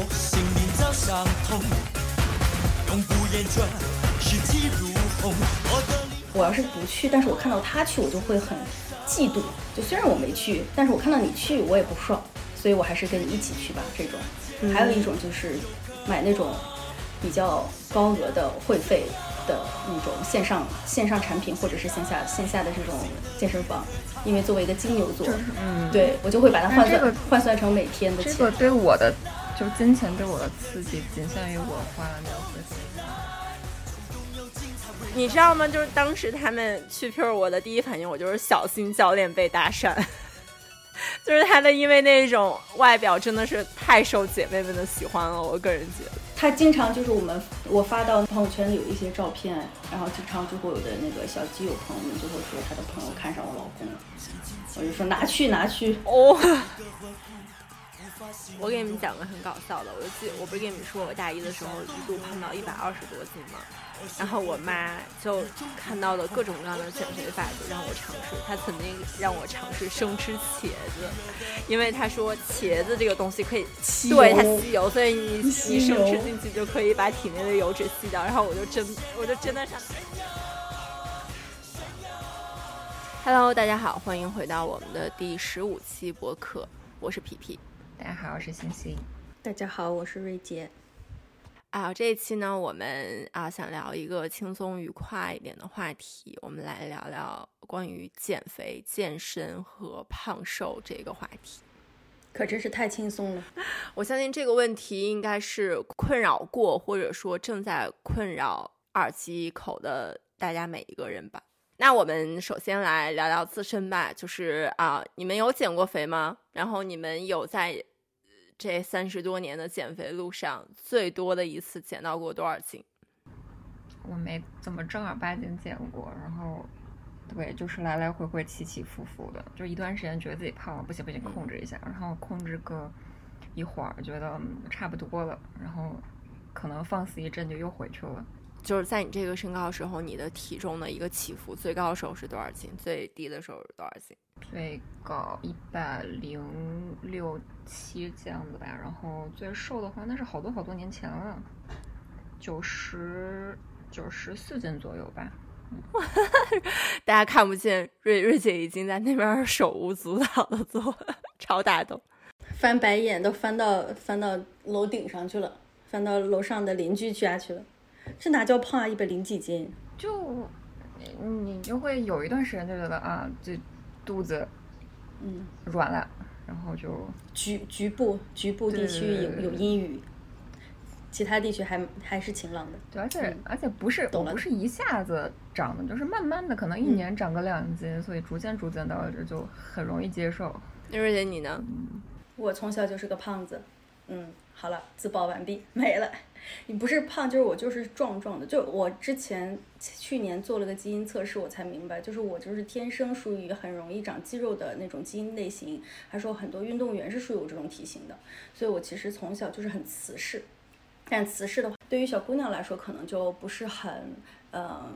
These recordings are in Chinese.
我心里早伤痛，永不言转，视体如虹。我的我要是不去，但是我看到他去，我就会很嫉妒。就虽然我没去，但是我看到你去，我也不爽，所以我还是跟你一起去吧。这种，还有一种就是买那种比较高额的会费的那种线上线上产品，或者是线下线下的这种健身房，因为作为一个金牛座，嗯，对我就会把它换算、这个换算成每天的钱。这个对我的就金钱对我的刺激仅限于我花了那个会费。你知道吗？就是当时他们去 Pure，我的第一反应我就是小心教练被搭讪，就是他的因为那种外表真的是太受姐妹们的喜欢了，我个人觉得。他经常就是我们我发到朋友圈里有一些照片，然后经常就会有的那个小基友朋友们就会说他的朋友看上我老公了，我就说拿去拿去，哦，我给你们讲个很搞笑的，我就记，我不是跟你们说我大一的时候一度胖到一百二十多斤吗？然后我妈就看到了各种各样的减肥法，就让我尝试。她曾经让我尝试生吃茄子，因为她说茄子这个东西可以吸对它吸油，所以你吸你生吃进去就可以把体内的油脂吸掉。然后我就真我就真的上。Hello，大家好，欢迎回到我们的第十五期播客，我是皮皮。大家好，我是欣欣。大家好，我是瑞杰。啊，这一期呢，我们啊想聊一个轻松愉快一点的话题，我们来聊聊关于减肥、健身和胖瘦这个话题。可真是太轻松了，我相信这个问题应该是困扰过，或者说正在困扰耳机一口的大家每一个人吧。那我们首先来聊聊自身吧，就是啊，你们有减过肥吗？然后你们有在呃这三十多年的减肥路上，最多的一次减到过多少斤？我没怎么正儿八经减过，然后，对，就是来来回回起起伏伏的，就一段时间觉得自己胖了，不行不行，控制一下，然后控制个一会儿，觉得差不多了，然后可能放肆一阵就又回去了。就是在你这个身高的时候，你的体重的一个起伏，最高的时候是多少斤？最低的时候是多少斤？最高一百零六七这样子吧，然后最瘦的话那是好多好多年前了，九十九十四斤左右吧。大家看不见瑞瑞姐已经在那边手舞足蹈的做超大动。翻白眼都翻到翻到楼顶上去了，翻到楼上的邻居家去了。这哪叫胖啊？一百零几斤，就你你就会有一段时间就觉得啊，这肚子嗯，软了，然后就局局部局部地区有有阴雨，其他地区还还是晴朗的。对，而且、嗯而且不是我懂了不是一下子长的，就是慢慢的，可能一嗯年长个两斤，所以逐渐逐渐到这就很容易接受。那瑞姐你呢？我从小就是个胖子，嗯，好了，自曝完毕，没了。你不是胖，就是我就是壮壮的。就我之前去年做了个基因测试，我才明白，就是我就是天生属于很容易长肌肉的那种基因类型，还说很多运动员是属于我这种体型的，所以我其实从小就是很瓷实。但瓷实的话，对于小姑娘来说，可能就不是很呃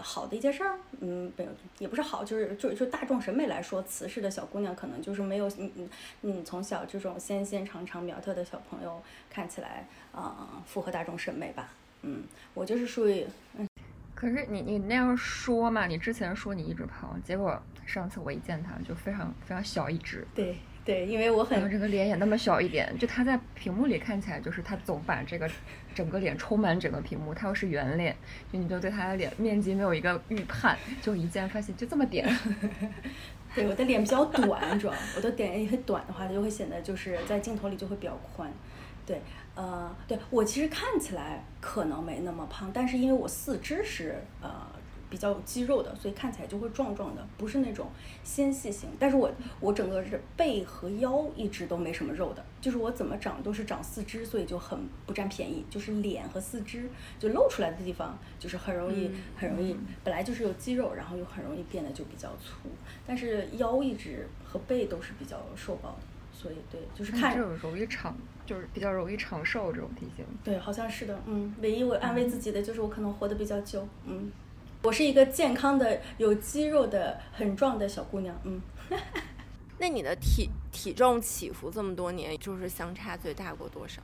好的一件事儿。嗯，没有，也不是好，就是就就大众审美来说，瓷实的小姑娘可能就是没有你你你从小这种纤纤长长苗条的小朋友看起来呃符合大众审美吧。嗯，我就是属于嗯可是你你那样说嘛，你之前说你一直胖，结果上次我一见他就非常非常小一只，对对，因为我很这个脸也那么小一点，就他在屏幕里看起来就是他总把这个整个脸充满整个屏幕，他又是圆脸，就你就对他的脸面积没有一个预判，就一见发现就这么点。对我的脸比较短，主要我的脸很短的话，就会显得就是在镜头里就会比较宽。对，呃，对我其实看起来可能没那么胖，但是因为我四肢是呃比较有肌肉的，所以看起来就会壮壮的，不是那种纤细型。但是我我整个是背和腰一直都没什么肉的，就是我怎么长都是长四肢，所以就很不占便宜。就是脸和四肢就露出来的地方，就是很容易、嗯很容易，本来就是有肌肉，然后又很容易变得就比较粗。但是腰一直和背都是比较瘦高的，所以对，就是看这种容易长，就是比较容易长寿这种体型。对，好像是的，嗯，唯一我安慰自己的就是我可能活得比较久，嗯，我是一个健康的、有肌肉的、很壮的小姑娘，嗯，那你的体体重起伏这么多年，就是相差最大过多少？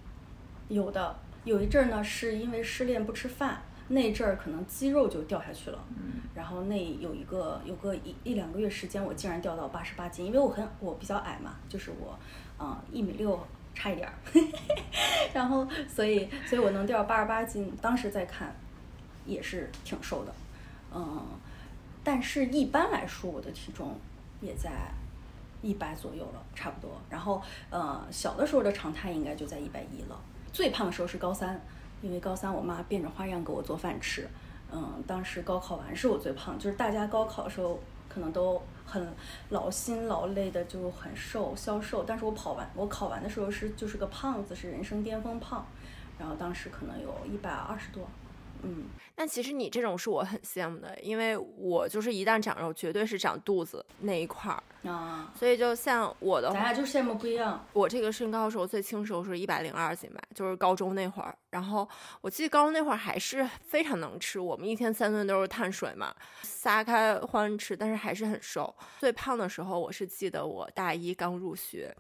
有的，有一阵儿呢是因为失恋不吃饭，那阵儿可能肌肉就掉下去了。嗯然后那有一个有个一一两个月时间，我竟然掉到八十八斤，因为我很我比较矮嘛，就是我，嗯一米六差一点儿，然后所以所以我能掉八十八斤，当时再看也是挺瘦的，嗯，但是一般来说我的体重也在一百左右了，差不多。然后呃小的时候的常态应该就在一百一了，最胖的时候是高三，因为高三我妈变着花样给我做饭吃。嗯，当时高考完是我最胖，就是大家高考的时候可能都很劳心劳累的，就很瘦消瘦，但是我跑完我考完的时候是就是个胖子，是人生巅峰胖，然后当时可能有一百二十多，嗯，但其实你这种是我很羡慕的，因为我就是一旦长肉，绝对是长肚子那一块儿。啊，所以就像我的话，咱俩就羡慕不一样，我这个身高的时候最轻时候是一百零二斤吧，就是高中那会儿。然后我记得高中那会儿还是非常能吃，我们一天三顿都是碳水嘛，撒开欢吃，但是还是很瘦。最胖的时候，我是记得我大一刚入学。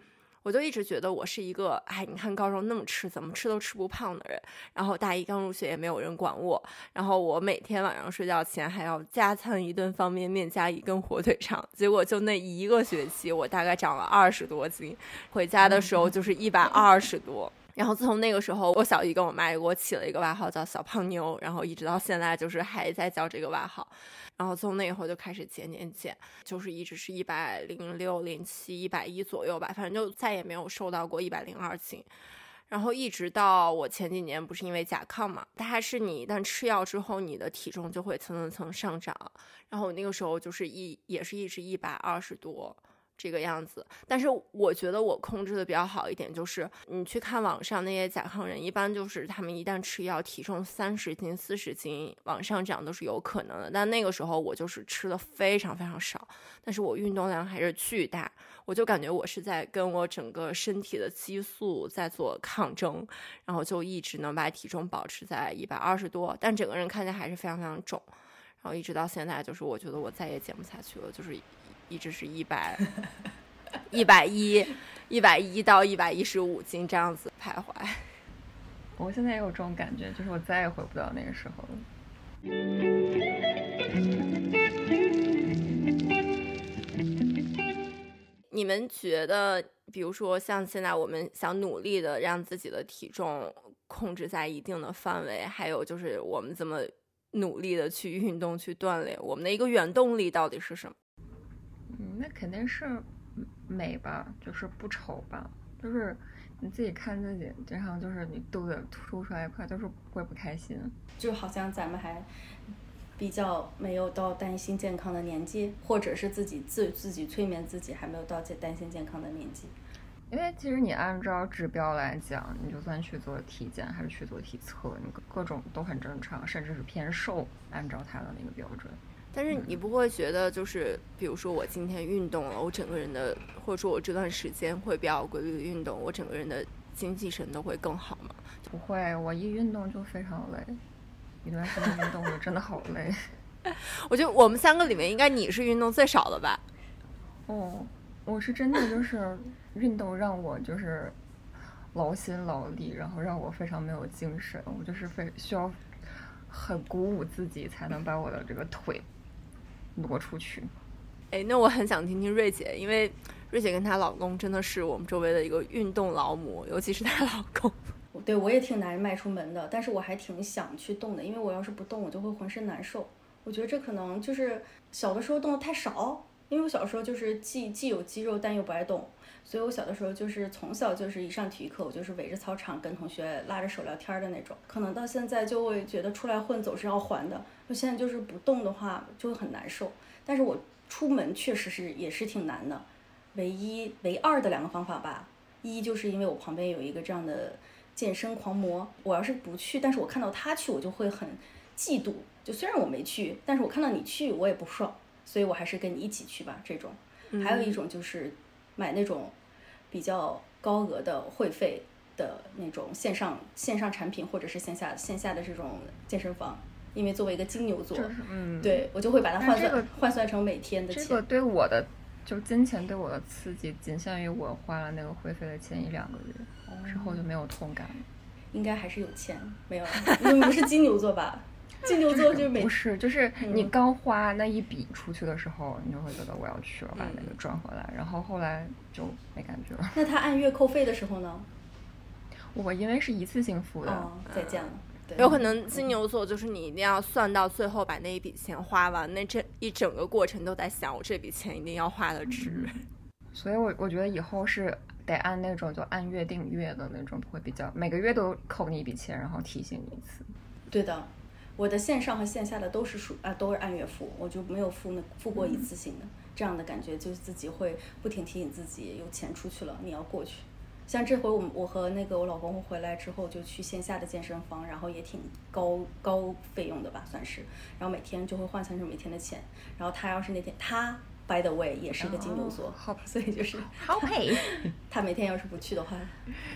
我就一直觉得我是一个，哎，你看高中那么吃，怎么吃都吃不胖的人。然后大一刚入学也没有人管我，然后我每天晚上睡觉前还要加餐一顿方便面加一根火腿肠。结果就那一个学期，我大概长了二十多斤，回家的时候就是一百二十多。然后自从那个时候，我小姨跟我妈也给我起了一个外号叫小胖妞，然后一直到现在就是还在叫这个外号。然后从那以后就开始减减减，就是一直是一百零六、零七、一百一左右吧，反正就再也没有瘦到过一百零二斤。然后一直到我前几年不是因为甲亢嘛，它是你一旦吃药之后，你的体重就会蹭蹭蹭上涨。然后我那个时候就是一也是一直一百二十多。这个样子，但是我觉得我控制的比较好一点，就是你去看网上那些甲亢人，一般就是他们一旦吃药，体重三十斤、四十斤往上涨都是有可能的。但那个时候我就是吃的非常非常少，但是我运动量还是巨大，我就感觉我是在跟我整个身体的激素在做抗争，然后就一直能把体重保持在一百二十多，但整个人看起来还是非常非常重，然后一直到现在，就是我觉得我再也减不下去了，就是。一直是一百一百一一百一到一百一十五斤这样子徘徊。我现在也有这种感觉，就是我再也回不到那个时候了。你们觉得，比如说像现在我们想努力的让自己的体重控制在一定的范围，还有就是我们怎么努力的去运动、去锻炼，我们的一个原动力到底是什么？嗯，那肯定是美吧，就是不丑吧，就是你自己看自己，经常就是你肚子凸出来一块，就是会不开心。就好像咱们还比较没有到担心健康的年纪，或者是自己自自己催眠自己还没有到担心健康的年纪。因为其实你按照指标来讲，你就算去做体检还是去做体测，你各种都很正常，甚至是偏瘦，按照他的那个标准。但是你不会觉得，就是比如说我今天运动了，我整个人的，或者说我这段时间会比较规律的运动，我整个人的精气神都会更好吗？不会，我一运动就非常累，一段时间运动就真的好累。我觉得我们三个里面，应该你是运动最少的吧？哦，我是真的就是运动让我就是劳心劳力，然后让我非常没有精神，我就是非需要很鼓舞自己才能把我的这个腿。挪出去，哎，那我很想听听瑞姐，因为瑞姐跟她老公真的是我们周围的一个运动劳模，尤其是她老公。对我也挺难迈出门的，但是我还挺想去动的，因为我要是不动，我就会浑身难受。我觉得这可能就是小的时候动的太少，因为我小时候就是既既有肌肉，但又不爱动，所以我小的时候就是从小就是一上体育课，我就是围着操场跟同学拉着手聊天的那种。可能到现在就会觉得出来混总是要还的。我现在就是不动的话就会很难受，但是我出门确实是也是挺难的。唯一唯二的两个方法吧，一就是因为我旁边有一个这样的健身狂魔，我要是不去，但是我看到他去，我就会很嫉妒。就虽然我没去，但是我看到你去，我也不爽，所以我还是跟你一起去吧。这种，还有一种就是买那种比较高额的会费的那种线上线上产品，或者是线下线下的这种健身房。因为作为一个金牛座，嗯，对我就会把它换算、这个、换算成每天的钱。这个对我的就金钱对我的刺激仅限于我花了那个会费的前一两个月，之后就没有痛感了。应该还是有钱，没有？你不是金牛座吧？金牛座就是每不是，就是你嗯刚花那一笔出去的时候，你就会觉得我要去了，把那个赚回来，然后后来就没感觉了。那他按月扣费的时候呢？我因为是一次性付的，哦，再见了。对，有可能金牛座就是你一定要算到最后把那一笔钱花完，那这一整个过程都在想我这笔钱一定要花的值。所以我我觉得以后是得按那种就按月订月的那种会比较，每个月都扣你一笔钱，然后提醒你一次。对的，我的线上和线下的都是属啊都是按月付，我就没有付那付过一次性的，这样的感觉就是自己会不停提醒自己有钱出去了，你要过去。像这回我们我和那个我老公回来之后，就去线下的健身房，然后也挺高高费用的吧，算是。然后每天就会换算成每天的钱。然后他要是那天他 by the way 也是一个金牛座，哦好所以就是好配。他每天要是不去的话，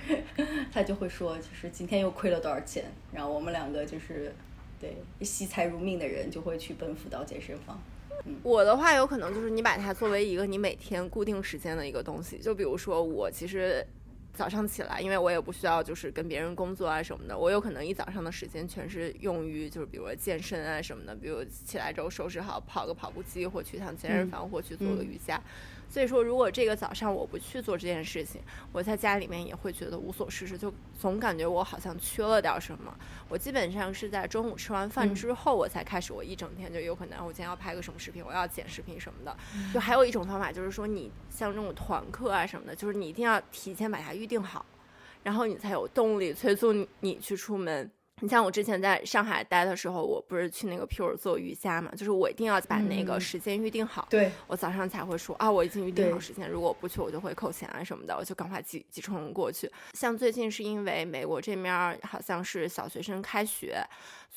他就会说，就是今天又亏了多少钱。然后我们两个就是，对惜财如命的人就会去奔赴到健身房。我的话有可能就是你把它作为一个你每天固定时间的一个东西，就比如说我其实。早上起来，因为我也不需要就是跟别人工作啊什么的，我有可能一早上的时间全是用于就是比如说健身啊什么的，比如起来之后收拾好，跑个跑步机，或去趟健身房，或去做个瑜伽。所以说，如果这个早上我不去做这件事情，我在家里面也会觉得无所事事，就总感觉我好像缺了点什么。我基本上是在中午吃完饭之后，我才开始，我一整天就有可能我今天要拍个什么视频，我要剪视频什么的。就还有一种方法，就是说你像这种团课啊什么的，就是你一定要提前把它预定好，然后你才有动力催促你你去出门。你像我之前在上海待的时候，我不是去那个 Pure 做瑜伽嘛，就是我一定要把那个嗯时间预定好。对，我早上才会说啊，我已经预定好时间，如果我不去，我就会扣钱啊什么的，我就赶快挤挤冲过去。像最近是因为美国这面儿好像是小学生开学，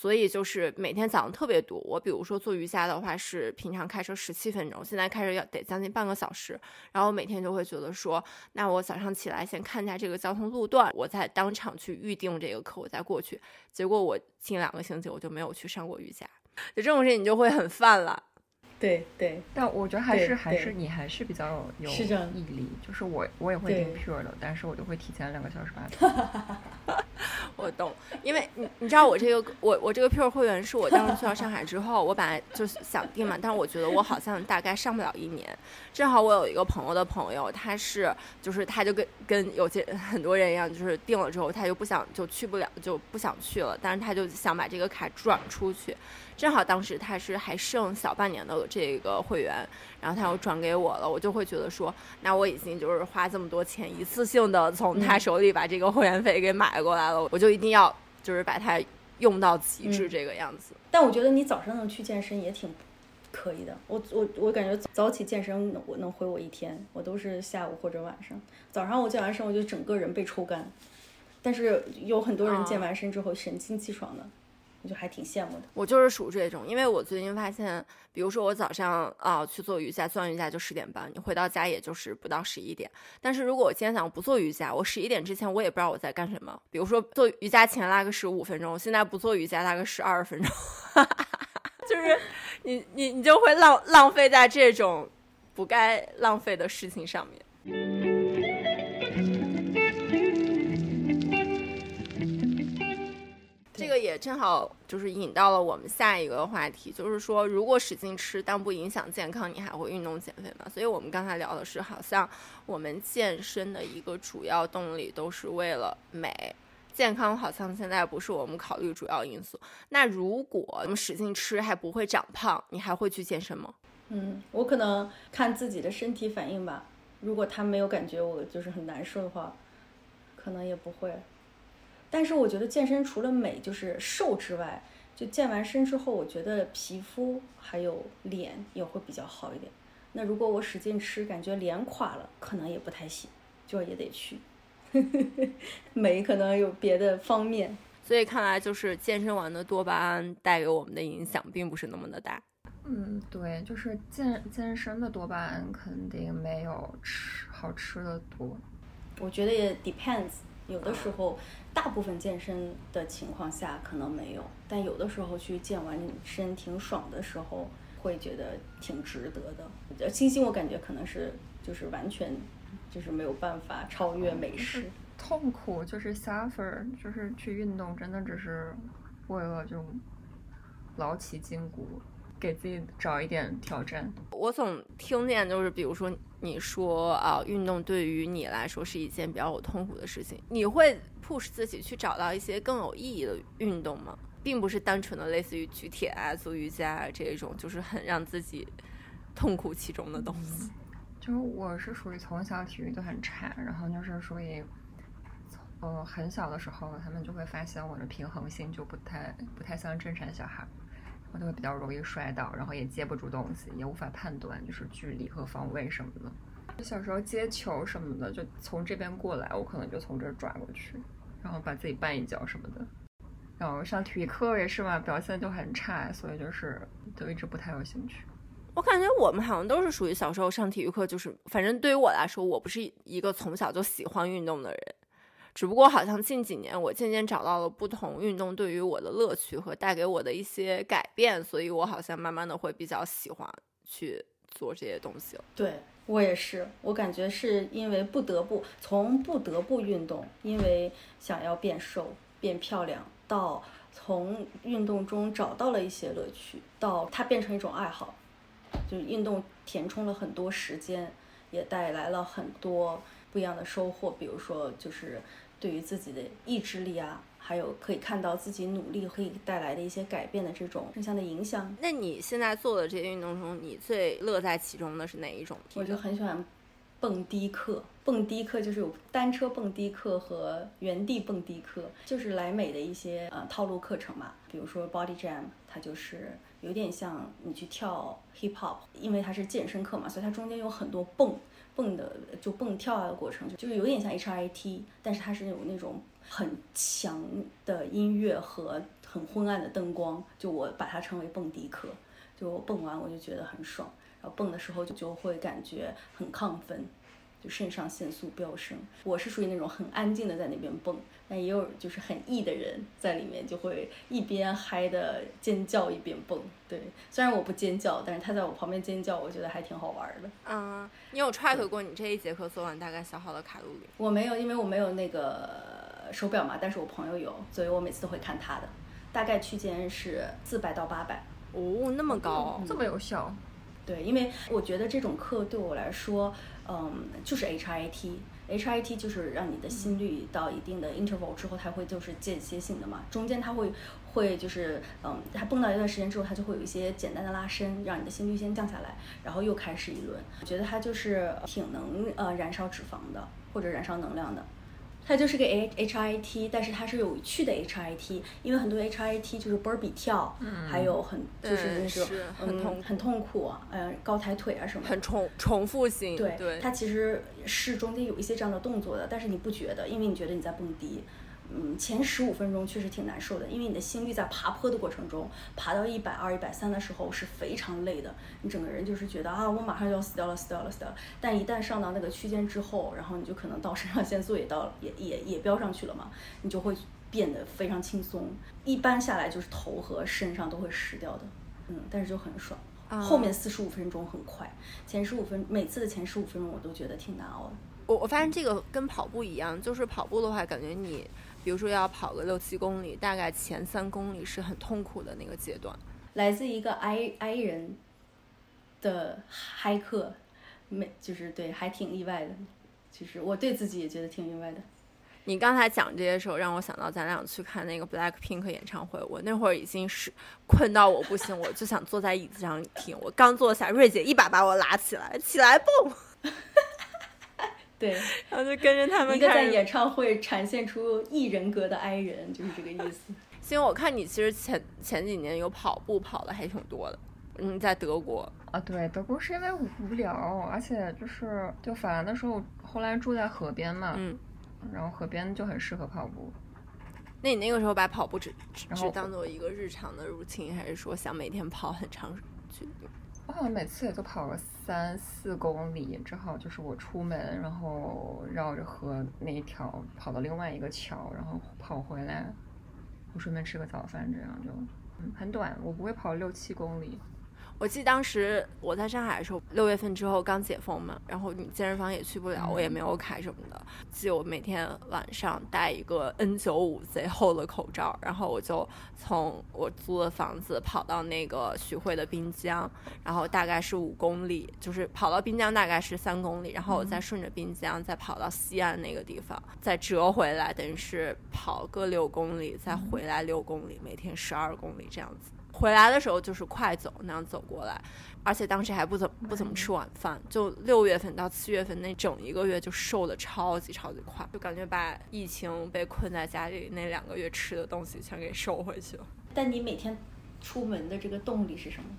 所以就是每天早上特别堵。我比如说做瑜伽的话，是平常开车十七分钟，现在开车要得将近半个小时。然后每天就会觉得说，那我早上起来先看一下这个交通路段，我再当场去预定这个课，我再过去。结果我近两个星期我就没有去上过瑜伽，就这种事情你就会很犯了。对对，但我觉得还是还是你还是比较有是这样毅力，就是我我也会订对 Pure 的，但是我就会提前两个小时把它 我懂，因为你你知道我这个我我这个 Pure 会员是我当时去到上海之后，我本来就是想订嘛，但是我觉得我好像大概上不了一年。正好我有一个朋友的朋友，他是就是他就跟跟有些很多人一样，就是订了之后他就不想就去不了就不想去了，但是他就想把这个卡转出去。正好当时他是还剩小半年的这个会员，然后他又转给我了，我就会觉得说，那我已经就是花这么多钱一次性的从他嗯手里把这个会员费给买过来了，我就一定要就是把它用到极致嗯这个样子。但我觉得你早上能去健身也挺可以的。我我我感觉早起健身能我能回我一天，我都是下午或者晚上。早上我健完身，我就整个人被抽干。但是有很多人健啊完身之后神清气爽的，我就还挺羡慕的。我就是属这种，因为我最近发现，比如说我早上啊、去做瑜伽，做完瑜伽就十点半，你回到家也就是不到十一点。但是如果我今天早上不做瑜伽，我十一点之前我也不知道我在干什么。比如说做瑜伽前拉个十五分钟，我现在不做瑜伽拉个十二分钟，就是你你你就会浪浪费在这种不该浪费的事情上面。也正好就是引到了我们下一个话题，就是说，如果使劲吃但不影响健康，你还会运动减肥吗？所以我们刚才聊的是，好像我们健身的一个主要动力都是为了美，健康好像现在不是我们考虑主要因素。那如果我们使劲吃还不会长胖，你还会去健身吗？嗯，我可能看自己的身体反应吧。如果他没有感觉我就是很难受的话，可能也不会。但是我觉得健身除了美就是瘦之外，就健完身之后，我觉得皮肤还有脸也会比较好一点。那如果我使劲吃，感觉脸垮了，可能也不太行，就也得去。美可能有别的方面。所以看来就是健身完的多巴胺带给我们的影响并不是那么的大。嗯，对，就是健健身的多巴胺肯定没有吃好吃的多。我觉得也 depends，有的时候大部分健身的情况下可能没有，但有的时候去健完身挺爽的时候，会觉得挺值得的。呃星星我感觉可能是就是完全就是没有办法超越美食。痛苦就是 suffer，就是去运动，真的只是为了就劳其筋骨，给自己找一点挑战。我总听见就是，比如说你说啊，运动对于你来说是一件比较有痛苦的事情，你会 push 自己去找到一些更有意义的运动吗？并不是单纯的类似于举铁啊、做瑜伽啊这种，就是很让自己痛苦其中的东西。就是我是属于从小体育都很差，然后就是属于，呃，很小的时候他们就会发现我的平衡性就不太不太像正常小孩，我就会比较容易摔倒，然后也接不住东西，也无法判断就是距离和方位什么的。小时候接球什么的，就从这边过来，我可能就从这儿抓过去，然后把自己绊一跤什么的。然后上体育课也是嘛，表现就很差，所以就是就一直不太有兴趣。我感觉我们好像都是属于小时候上体育课，就是反正对于我来说，我不是一个从小就喜欢运动的人，只不过好像近几年我渐渐找到了不同运动对于我的乐趣和带给我的一些改变，所以我好像慢慢的会比较喜欢去做这些东西了。对我也是，我感觉是因为不得不从不得不运动，因为想要变瘦变漂亮，到从运动中找到了一些乐趣，到它变成一种爱好。就是运动填充了很多时间，也带来了很多不一样的收获。比如说，就是对于自己的意志力啊，还有可以看到自己努力可以带来的一些改变的这种正向的影响。那你现在做的这些运动中，你最乐在其中的是哪一种？我就很喜欢蹦迪课，蹦迪课就是有单车蹦迪课和原地蹦迪课，就是莱美的一些呃套路课程嘛。比如说 Body Jam，它就是有点像你去跳 Hip Hop，因为它是健身课嘛，所以它中间有很多蹦蹦的就蹦跳啊的过程，就是有点像 HIT，但是它是有那种很强的音乐和很昏暗的灯光，就我把它称为蹦迪课。就蹦完我就觉得很爽，然后蹦的时候就就会感觉很亢奋，就肾上腺素飙升。我是属于那种很安静的在那边蹦，但也有就是很 E 的人在里面就会一边嗨的尖叫一边蹦。对，虽然我不尖叫，但是他在我旁边尖叫，我觉得还挺好玩的。嗯，你有 track 过你这一节课做完大概消耗的卡路里？我没有，因为我没有那个手表嘛，但是我朋友有，所以我每次都会看他的，大概区间是四百到八百。哦，那么高，这么有效。对，因为我觉得这种课对我来说，嗯，就是 HIT，HIT 就是让你的心率到一定的 interval 之后，它会就是间歇性的嘛，中间它会会就是，嗯，它蹦到一段时间之后，它就会有一些简单的拉伸，让你的心率先降下来，然后又开始一轮。我觉得它就是挺能呃燃烧脂肪的，或者燃烧能量的。它就是个 H H I T，但是它是有趣的 H I T，因为很多 H I T 就是 burpee 跳，嗯还有很就是那种是很痛嗯很痛苦，呃高抬腿啊什么的。很重重复性。对，对，它其实是中间有一些这样的动作的，但是你不觉得，因为你觉得你在蹦迪。嗯，前十五分钟确实挺难受的，因为你的心率在爬坡的过程中，爬到一百二、一百三的时候是非常累的，你整个人就是觉得啊，我马上就要死掉了，死掉了，死掉了。但一旦上到那个区间之后，然后你就可能到肾上腺素也到了也也也飙上去了嘛，你就会变得非常轻松。一般下来就是头和身上都会湿掉的，嗯，但是就很爽。啊后面四十五分钟很快，前十五分每次的前十五分钟我都觉得挺难熬的。我我发现这个跟跑步一样，就是跑步的话，感觉你比如说要跑个六七公里，大概前三公里是很痛苦的那个阶段。来自一个 I I 人的嗨客，没就是对，还挺意外的。其实我对自己也觉得挺意外的。你刚才讲这些时候，让我想到咱俩去看那个 Black Pink 演唱会，我那会儿已经是困到我不行，我就想坐在椅子上听。我刚坐下，瑞姐一把把我拉起来，起来蹦，对，然后就跟着他们一个在演唱会展现出异人格的 I 人，就是这个意思。因为我看你其实前前几年有跑步跑的还挺多的，嗯，在德国，啊，对，德国是因为无聊，而且就是就法兰的时候，后来住在河边嘛，嗯，然后河边就很适合跑步。那你那个时候把跑步只只然后只当做一个日常的 routine，还是说想每天跑很长距离？我好像每次也就跑个三四公里，正好就是我出门，然后绕着河那一条跑到另外一个桥，然后跑回来，我顺便吃个早饭，这样就嗯很短，我不会跑六七公里。我记得当时我在上海的时候，六月份之后刚解封嘛，然后你健身房也去不了，我也没有卡什么的。记得我每天晚上戴一个 N95 贼厚的口罩，然后我就从我租的房子跑到那个徐汇的滨江，然后大概是五公里，就是跑到滨江大概是三公里，然后我再顺着滨江再跑到西岸那个地方，再折回来，等于是跑个六公里，再回来六公里，每天十二公里这样子。回来的时候就是快走那样走过来，而且当时还不怎么不怎么吃晚饭，就六月份到七月份那整一个月就瘦的超级超级快，就感觉把疫情被困在家里那两个月吃的东西全给收回去了。但你每天出门的这个动力是什么？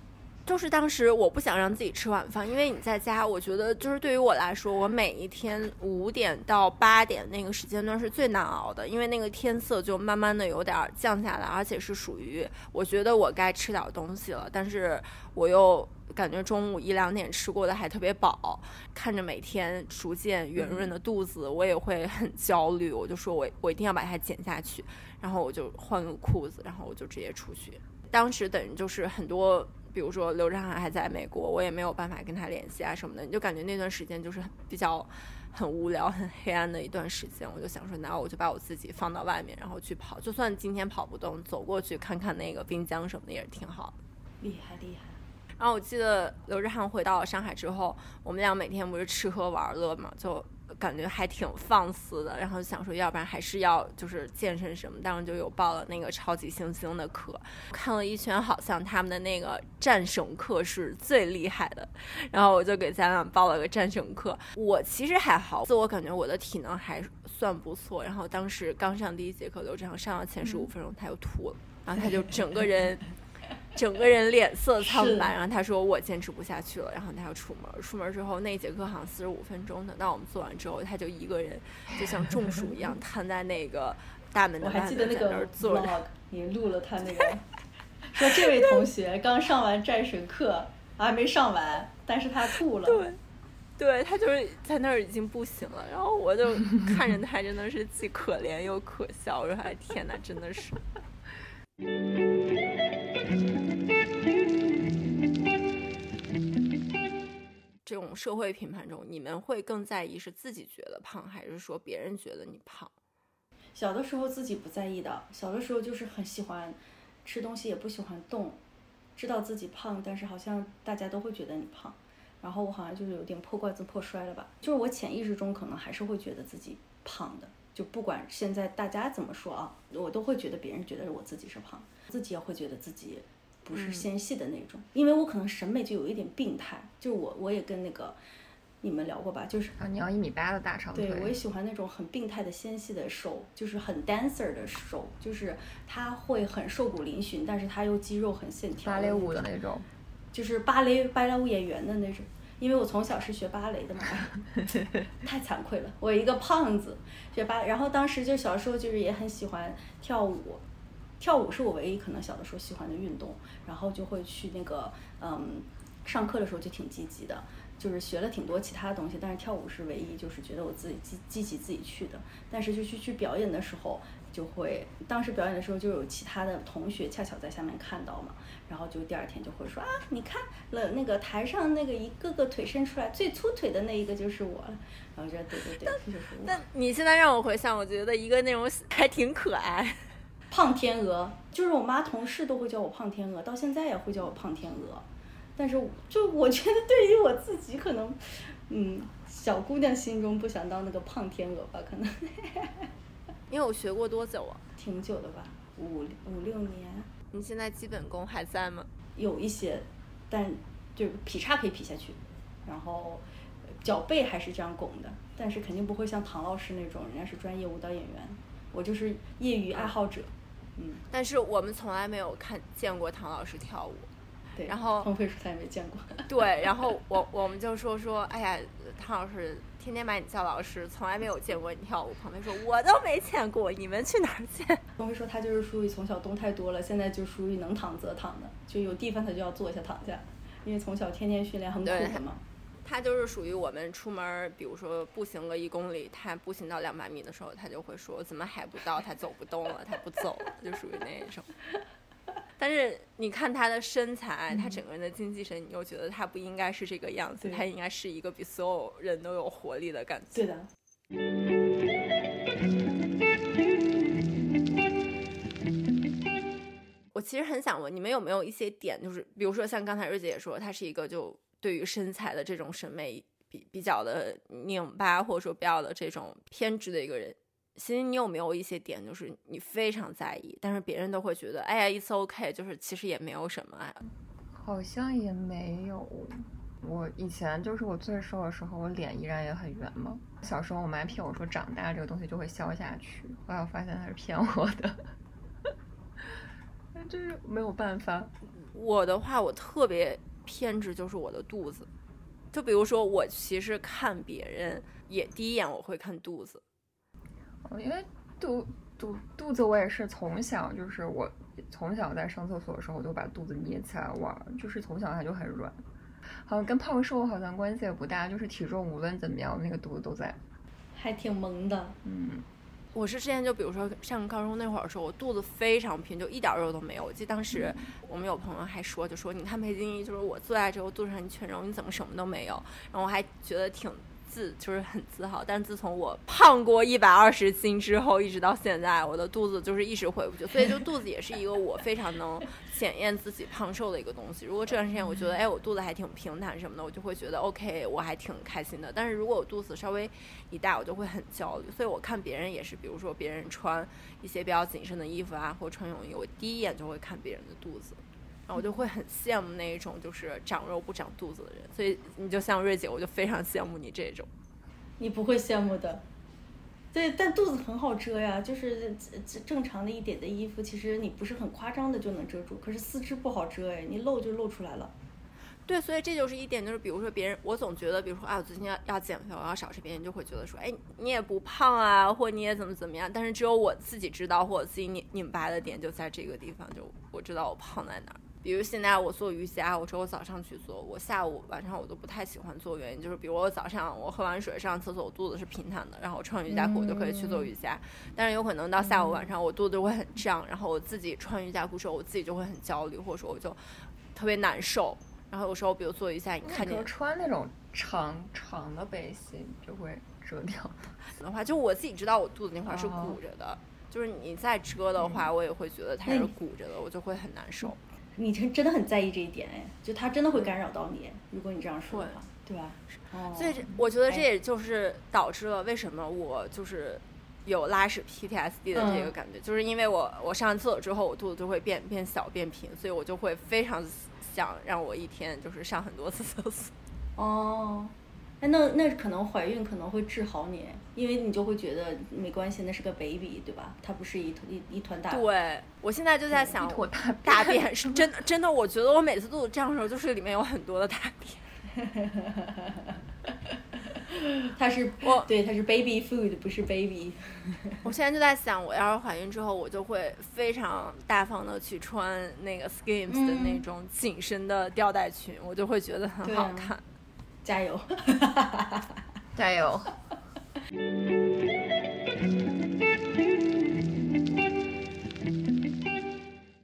就是当时我不想让自己吃晚饭，因为你在家，我觉得就是对于我来说，我每一天五点到八点那个时间段是最难熬的，因为那个天色就慢慢的有点降下来，而且是属于我觉得我该吃点东西了，但是我又感觉中午一两点吃过的还特别饱，看着每天逐渐圆润的肚子，我也会很焦虑，我就说我我一定要把它减下去，然后我就换个裤子，然后我就直接出去。当时等于就是很多。比如说刘志涵还在美国，我也没有办法跟他联系啊什么的，你就感觉那段时间就是比较很无聊、很黑暗的一段时间。我就想说，那我就把我自己放到外面，然后去跑，就算今天跑不动，走过去看看那个滨江什么的也是挺好的。厉害厉害。然后我记得刘志涵回到上海之后，我们俩每天不是吃喝玩乐嘛，就。感觉还挺放肆的，然后想说，要不然还是要就是健身什么，当时就有报了那个超级星星的课，看了一圈，好像他们的那个战绳课是最厉害的，然后我就给咱俩报了个战绳课。我其实还好，自我感觉我的体能还算不错。然后当时刚上第一节课，刘志航上了前十五分钟，他又吐了，然后他就整个人。整个人脸色苍白，然后他说我坚持不下去了，然后他要出门。出门之后那节课好像四十五分钟，等到我们做完之后，他就一个人就像中暑一样瘫在那个大门的外面在那儿坐着。你录了他那个，说这位同学刚上完战神课，还没上完，但是他吐了。对，对他就是在那儿已经不行了，然后我就看着他真的是既可怜又可笑，我说哎天哪，真的是。这种社会评判中，你们会更在意是自己觉得胖，还是说别人觉得你胖？小的时候自己不在意的，小的时候就是很喜欢吃东西，也不喜欢动，知道自己胖，但是好像大家都会觉得你胖，然后我好像就是有点破罐子破摔了吧，就是我潜意识中可能还是会觉得自己胖的。就不管现在大家怎么说啊，我都会觉得别人觉得我自己是胖，自己也会觉得自己不是纤细的那种，因为我可能审美就有一点病态。就我我也跟那个你们聊过吧，就是啊，你要一米八的大长腿，对我也喜欢那种很病态的纤细的手，就是很 dancer 的手，就是他会很瘦骨嶙峋，但是他又肌肉很线条，芭蕾舞的那种，就是芭蕾芭蕾舞演员的那种。因为我从小是学芭蕾的嘛，太惭愧了，我一个胖子学芭，然后当时就小时候就是也很喜欢跳舞，跳舞是我唯一可能小的时候喜欢的运动，然后就会去那个嗯，上课的时候就挺积极的，就是学了挺多其他的东西，但是跳舞是唯一就是觉得我自己积积极自己去的，但是就去去表演的时候。就会当时表演的时候，就有其他的同学恰巧在下面看到嘛，然后就第二天就会说啊，你看了那个台上那个一个个腿伸出来最粗腿的那一个就是我了，然后觉得对对对，这就是我。那你现在让我回想，我觉得一个那种 还挺可爱，胖天鹅，就是我妈同事都会叫我胖天鹅，到现在也会叫我胖天鹅，但是就我觉得对于我自己可能，嗯，小姑娘心中不想当那个胖天鹅吧，可能。因为我学过多久啊？挺久的吧，五五六年。你现在基本功还在吗？有一些，但就劈叉可以劈下去，然后脚背还是这样拱的，但是肯定不会像唐老师那种，人家是专业舞蹈演员，我就是业余爱好者。嗯。但是我们从来没有看见过唐老师跳舞。对。然后。彭飞说他也没见过。对，然后我我们就说说，哎呀，唐老师。天天把你叫老师，从来没有见过你跳舞。鹏飞说：“我都没见过，你们去哪儿见？” 鹏飞说：“他就是属于从小动太多了，现在就属于能躺则躺的，就有地方他就要坐下躺下，因为从小天天训练很苦的嘛。”他就是属于我们出门，比如说步行个一公里，他步行到两百米的时候，他就会说：“怎么还不到？他走不动了，他不走了。”就属于那一种。但是你看他的身材，他整个人的精气神，你又觉得他不应该是这个样子，对他应该是一个比所有人都有活力的感觉。对的，我其实很想问，你们有没有一些点，就是比如说像刚才瑞姐也说，她是一个就对于身材的这种审美比比较的拧巴，或者说比较的这种偏执的一个人。其实你有没有一些点，就是你非常在意，但是别人都会觉得，哎呀，it's okay，就是其实也没有什么啊。好像也没有。我以前就是我最瘦的时候，我脸依然也很圆嘛。小时候我妈骗我说长大这个东西就会消下去，后来我发现她是骗我的。但这是没有办法。我的话，我特别偏执，就是我的肚子。就比如说，我其实看别人也第一眼我会看肚子，哦因为肚肚肚子我也是从小就是我从小在上厕所的时候，我就把肚子捏起来玩儿，就是从小它就很软。好像跟胖瘦好像关系也不大，就是体重无论怎么样，那个肚子都在。还挺萌的。嗯，我是之前就比如说上高中那会儿的时候，我肚子非常平，就一点肉都没有。我记得当时我们有朋友还说，就说你看裴金一，就是我坐在这个肚子上一圈肉，你怎么什么都没有？然后我还觉得挺自，就是很自豪。但自从我胖过一百二十斤之后，一直到现在，我的肚子就是一直回不去。所以就肚子也是一个我非常能检验自己胖瘦的一个东西。如果这段时间我觉得，哎，我肚子还挺平坦什么的，我就会觉得 OK，我还挺开心的。但是如果我肚子稍微一大，我就会很焦虑。所以我看别人也是，比如说别人穿一些比较紧身的衣服啊，或者穿泳衣，我第一眼就会看别人的肚子。然后我就会很羡慕那一种就是长肉不长肚子的人，所以你就像瑞姐，我就非常羡慕你这种。你不会羡慕的。对，但肚子很好遮呀，就是正正常的一点的衣服，其实你不是很夸张的就能遮住，可是四肢不好遮哎，你露就露出来了。对，所以这就是一点，就是比如说别人，我总觉得，比如说啊，我最近要要减肥，我要少吃，别人就会觉得说，哎，你也不胖啊，或你也怎么怎么样，但是只有我自己知道，或我自己拧拧巴的点就在这个地方，就我知道我胖在哪儿。比如现在我做瑜伽，我只有早上去做，我下午晚上我都不太喜欢做，原因就是比如我早上我喝完水上厕所，我肚子是平坦的，然后我穿瑜伽裤我就可以去做瑜伽，但是有可能到下午晚上我肚子就会很胀，然后我自己穿瑜伽裤时候，我自己就会很焦虑，或者说我就特别难受。然后有时候比如做瑜伽，你看见穿那种长长的背心就会遮掉。的话，就我自己知道我肚子那块儿是哦鼓着的，就是你再遮的话，我也会觉得它是鼓着的，我就会很难受。你真真的很在意这一点哎，就它真的会干扰到你，如果你这样说的话，对吧？哦所以这我觉得这哎也就是导致了为什么我就是有拉屎 PTSD 的这个嗯感觉，就是因为我我上完厕所之后，我肚子就会变变小变平，所以我就会非常想让我一天就是上很多次厕所。哦，哎，那那可能怀孕可能会治好你，因为你就会觉得没关系，那是个 baby，对吧？它不是一团一一团大。对我现在就在想我，大便大便是真的真的，我觉得我每次肚子胀的时候，就是里面有很多的大便。它是我对，它是 baby food，不是 baby。我现在就在想，我要是怀孕之后，我就会非常大方的去穿那个 Skims 的那种紧身的吊带裙，我就会觉得很好看。加油！加油！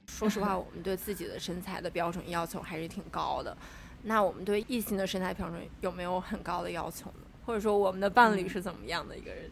说实话，我们对自己的身材的标准要求还是挺高的。那我们对异性的身材标准有没有很高的要求呢？或者说，我们的伴侣是怎么样的一个人？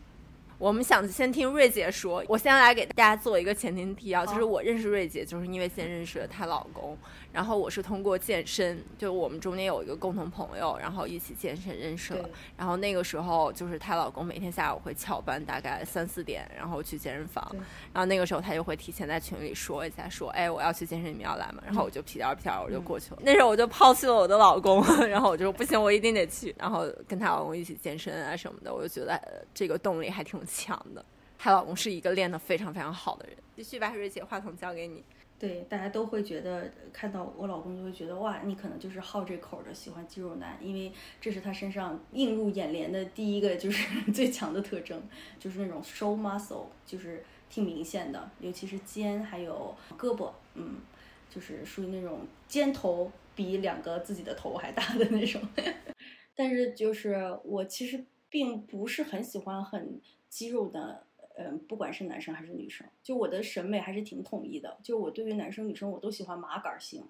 我们想先听瑞姐说。我先来给大家做一个前情提要，就是我认识瑞姐，就是因为先认识了她老公，然后我是通过健身，就我们中间有一个共同朋友，然后一起健身认识了。然后那个时候，就是她老公每天下午会翘班，大概三四点，然后去健身房。然后那个时候她就会提前在群里说一下，说，哎，我要去健身，你们要来吗？然后我就屁颠儿屁颠儿我就过去了。那时候我就抛弃了我的老公，然后我就说不行，我一定得去。然后跟她老公一起健身啊什么的，我就觉得、呃这个动力还挺强的。她老公是一个练得非常非常好的人。继续吧，瑞姐，话筒交给你。对，大家都会觉得看到我老公就会觉得哇，你可能就是好这口的，喜欢肌肉男，因为这是他身上映入眼帘的第一个就是 最强的特征，就是那种 show muscle，就是挺明显的，尤其是肩还有胳膊，嗯，就是属于那种肩头比两个自己的头还大的那种。但是就是我其实并不是很喜欢很肌肉的嗯，不管是男生还是女生，就我的审美还是挺统一的。就我对于男生女生我都喜欢麻杆型，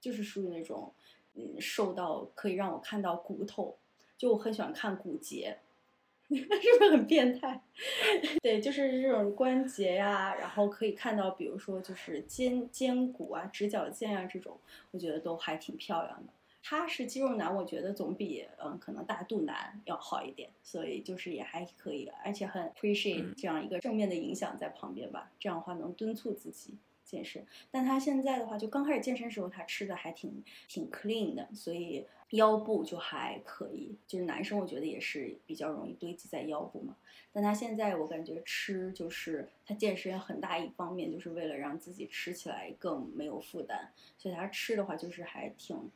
就是属于那种嗯瘦到可以让我看到骨头，就我很喜欢看骨节。是不是很变态？对，就是这种关节呀，然后可以看到，比如说就是肩肩骨啊、直角肩啊这种，我觉得都还挺漂亮的。他是肌肉男，我觉得总比嗯可能大肚男要好一点，所以就是也还可以，而且很 appreciate 这样一个正面的影响在旁边吧。这样的话能敦促自己健身。但他现在的话，就刚开始健身时候，他吃的还挺挺 clean 的，所以腰部就还可以。就是男生我觉得也是比较容易堆积在腰部嘛。但他现在我感觉吃就是他健身很大一方面就是为了让自己吃起来更没有负担，所以他吃的话就是还挺。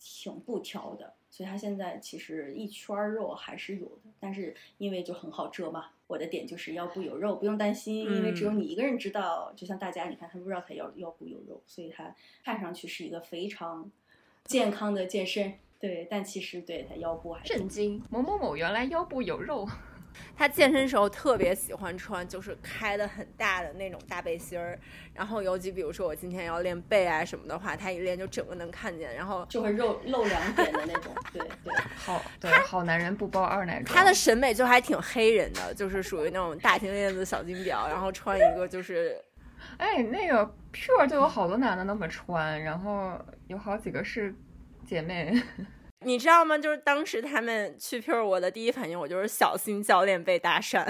挺不挑的，所以他现在其实一圈肉还是有的，但是因为就很好遮嘛。我的点就是腰部有肉，不用担心，因为只有你一个人知道。就像大家，你看他不知道他腰腰部有肉，所以他看上去是一个非常健康的健身。对，但其实对他腰部还震惊，某某某原来腰部有肉。他健身时候特别喜欢穿，就是开的很大的那种大背心儿，然后尤其比如说我今天要练背啊什么的话，他一练就整个能看见，然后就会露露两点的那种，对对，好，对，好男人不包二奶装。他的审美就还挺黑人的，就是属于那种大金链子、小金表，然后穿一个就是，哎，那个 pure 就有好多男的那么穿，然后有好几个是姐妹。你知道吗？就是当时他们去 P，我的第一反应我就是小心教练被搭讪，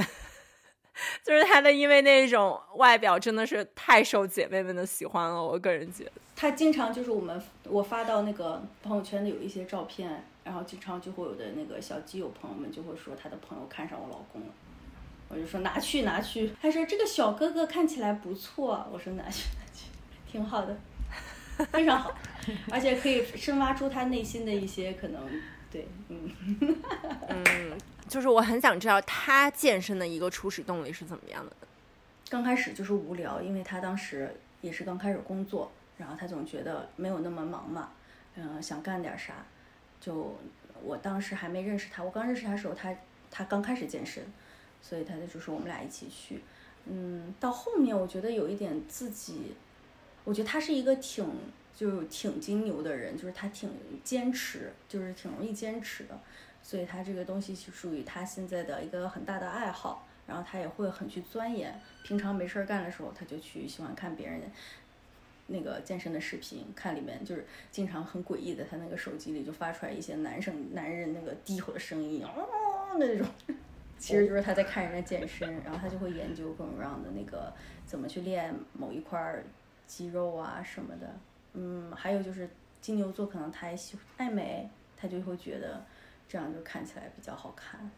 就是他的因为那种外表真的是太受姐妹们的喜欢了。我个人觉得，他经常就是我们我发到那个朋友圈的有一些照片，然后经常就会有的那个小基友朋友们就会说他的朋友看上我老公了，我就说拿去拿去，他说这个小哥哥看起来不错，我说拿去拿去，挺好的。非常好，而且可以深挖出他内心的一些可能，对，嗯，嗯，就是我很想知道他健身的一个初始动力是怎么样的。刚开始就是无聊，因为他当时也是刚开始工作，然后他总觉得没有那么忙嘛，嗯，想干点啥。就我当时还没认识他，我刚认识他的时候，他他刚开始健身，所以他就说我们俩一起去。嗯，到后面我觉得有一点自己。我觉得他是一个挺就挺金牛的人，就是他挺坚持，就是挺容易坚持的，所以他这个东西是属于他现在的一个很大的爱好，然后他也会很去钻研。平常没事儿干的时候，他就去喜欢看别人那个健身的视频，看里面就是经常很诡异的，他那个手机里就发出来一些男生男人那个低吼的声音，哦那种，其实就是他在看人家健身，然后他就会研究各种各样的那个怎么去练某一块儿。肌肉啊什么的，嗯，还有就是金牛座可能他也喜爱美，他就会觉得这样就看起来比较好看。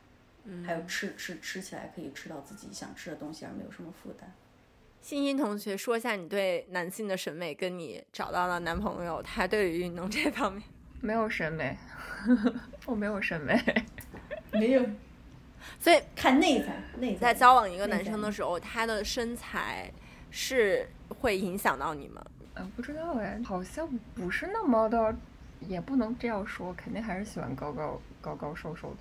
嗯，还有吃吃吃起来可以吃到自己想吃的东西而没有什么负担。欣欣同学说一下你对男性的审美，跟你找到了男朋友，他对于运动这方面 没有审美，我没有审美，没有。所以看内在，内在交往一个男生的时候，他的身材是。会影响到你吗？嗯，不知道哎，好像不是那么的，也不能这样说，肯定还是喜欢高高高高瘦瘦的。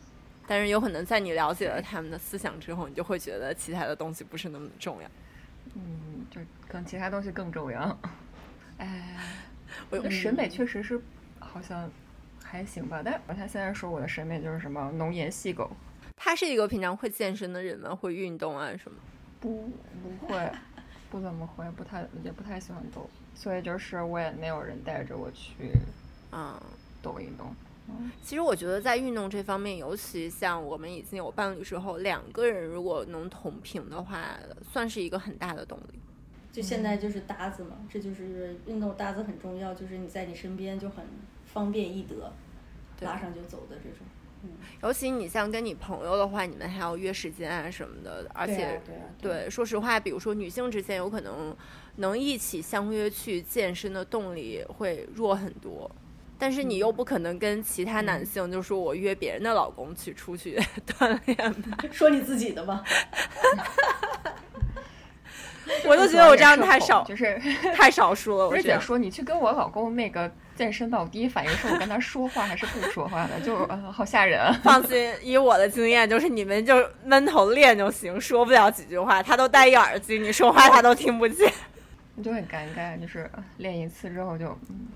但是有可能在你了解了他们的思想之后，你就会觉得其他的东西不是那么重要。嗯，就可能其他东西更重要。哎，我的审美确实是好像还行吧，但他现在说我的审美就是什么浓颜细狗。他是一个平常会健身的人吗？会运动啊什么？不，不会。不怎么会，不太也不太喜欢抖，所以就是我也没有人带着我去，嗯，抖一动。其实我觉得在运动这方面，尤其像我们已经有伴侣之后，两个人如果能同频的话，算是一个很大的动力。就现在就是搭子嘛，这就是运动搭子很重要，就是你在你身边就很方便易得，拉上就走的这种。尤其你像跟你朋友的话，你们还要约时间啊什么的，而且对，说实话，比如说女性之间有可能能一起相约去健身的动力会弱很多，但是你又不可能跟其他男性就说我约别人的老公去出去锻炼吧？说你自己的吧。我就觉得我这样太少，就是 太少数了。我姐说你去跟我老公那个。健身到，我第一反应是我跟他说话还是不说话的，就呃好吓人啊。放心，以我的经验，就是你们就闷头练就行，说不了几句话，他都戴一耳机，你说话他都听不见。你就很尴尬，就是练一次之后就，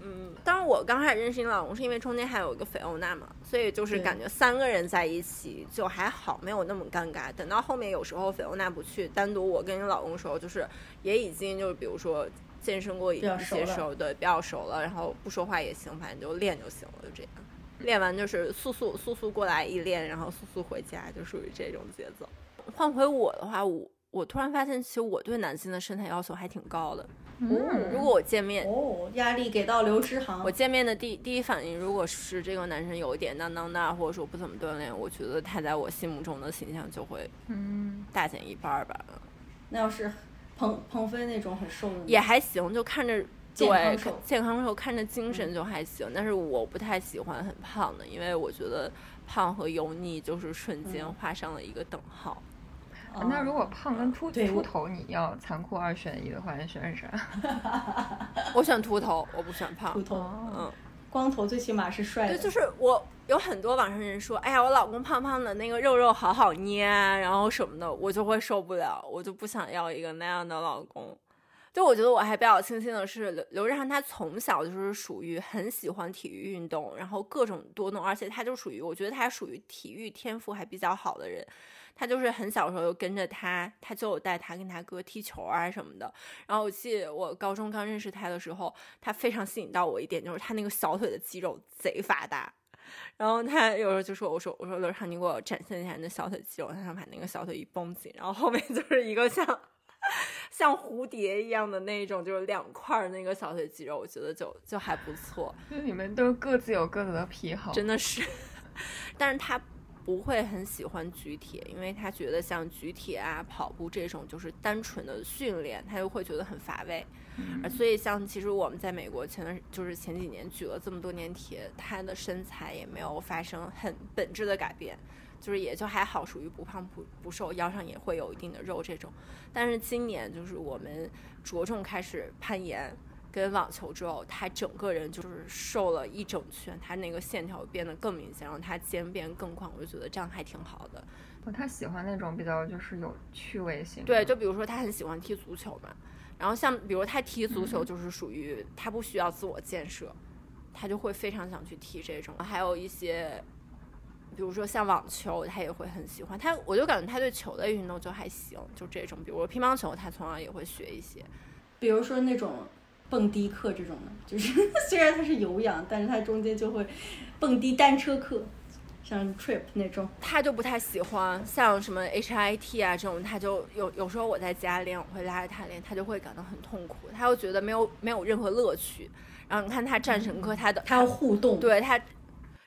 嗯，当然我刚开始认识你老公是因为中间还有一个菲欧娜嘛，所以就是感觉三个人在一起就还好，没有那么尴尬。等到后面有时候菲欧娜不去，单独我跟你老公的时候，就是也已经就是比如说健身过一些时候，对，比较熟了，然后不说话也行，反正就练就行了，就这样。练完就是速速速速过来一练，然后速速回家，就属于这种节奏。换回我的话，我。我突然发现，其实我对男性的身材要求还挺高的。嗯，如果我见面，哦，压力给到刘诗航。我见面的第第一反应，如果是这个男生有一点当当大，或者说不怎么锻炼，我觉得他在我心目中的形象就会，嗯，大减一半吧。那要是彭彭飞那种很瘦的，也还行，就看着健康瘦，健康瘦，看着精神就还行。但是我不太喜欢很胖的，因为我觉得胖和油腻就是瞬间画上了一个等号。那如果胖跟秃秃头，你要残酷二选一的话，你选啥？我选秃头，我不选胖。秃头，嗯，光头最起码是帅的。对，就是我有很多网上人说，哎呀，我老公胖胖的，那个肉肉好好捏，然后什么的，我就会受不了，我就不想要一个那样的老公。就我觉得我还比较庆幸的是，刘刘志航他从小就是属于很喜欢体育运动，然后各种多动，而且他就属于我觉得他属于体育天赋还比较好的人。他就是很小时候就跟着他，他就有带他跟他哥踢球啊什么的。然后我记得我高中刚认识他的时候，他非常吸引到我一点，就是他那个小腿的肌肉贼发达。然后他有时候就说：“我说我说刘畅，你给我展现一下你的小腿肌肉。”他想把那个小腿一绷紧，然后后面就是一个像像蝴蝶一样的那种，就是两块那个小腿肌肉，我觉得就就还不错。就你们都各自有各自的癖好，真的是。但是他。不会很喜欢举铁，因为他觉得像举铁啊、跑步这种就是单纯的训练，他就会觉得很乏味。而所以像其实我们在美国前段就是前几年举了这么多年铁，他的身材也没有发生很本质的改变，就是也就还好，属于不胖不不瘦，腰上也会有一定的肉这种。但是今年就是我们着重开始攀岩。跟网球之后，他整个人就是瘦了一整圈，他那个线条变得更明显，然后他肩变更宽，我就觉得这样还挺好的。他喜欢那种比较就是有趣味性。对，就比如说他很喜欢踢足球嘛，然后像比如他踢足球就是属于他不需要自我建设，他就会非常想去踢这种。还有一些，比如说像网球，他也会很喜欢。他我就感觉他对球类运动就还行，就这种，比如说乒乓球，他从小也会学一些，比如说那种。蹦迪课这种的，就是 虽然它是有氧，但是它中间就会蹦迪单车课，像 trip 那种，他就不太喜欢。像什么 HIT 啊这种，他就有有时候我在家练，我会拉着他练，他就会感到很痛苦，他又觉得没有没有任何乐趣。然后你看他战神课，他的他要互动，对他。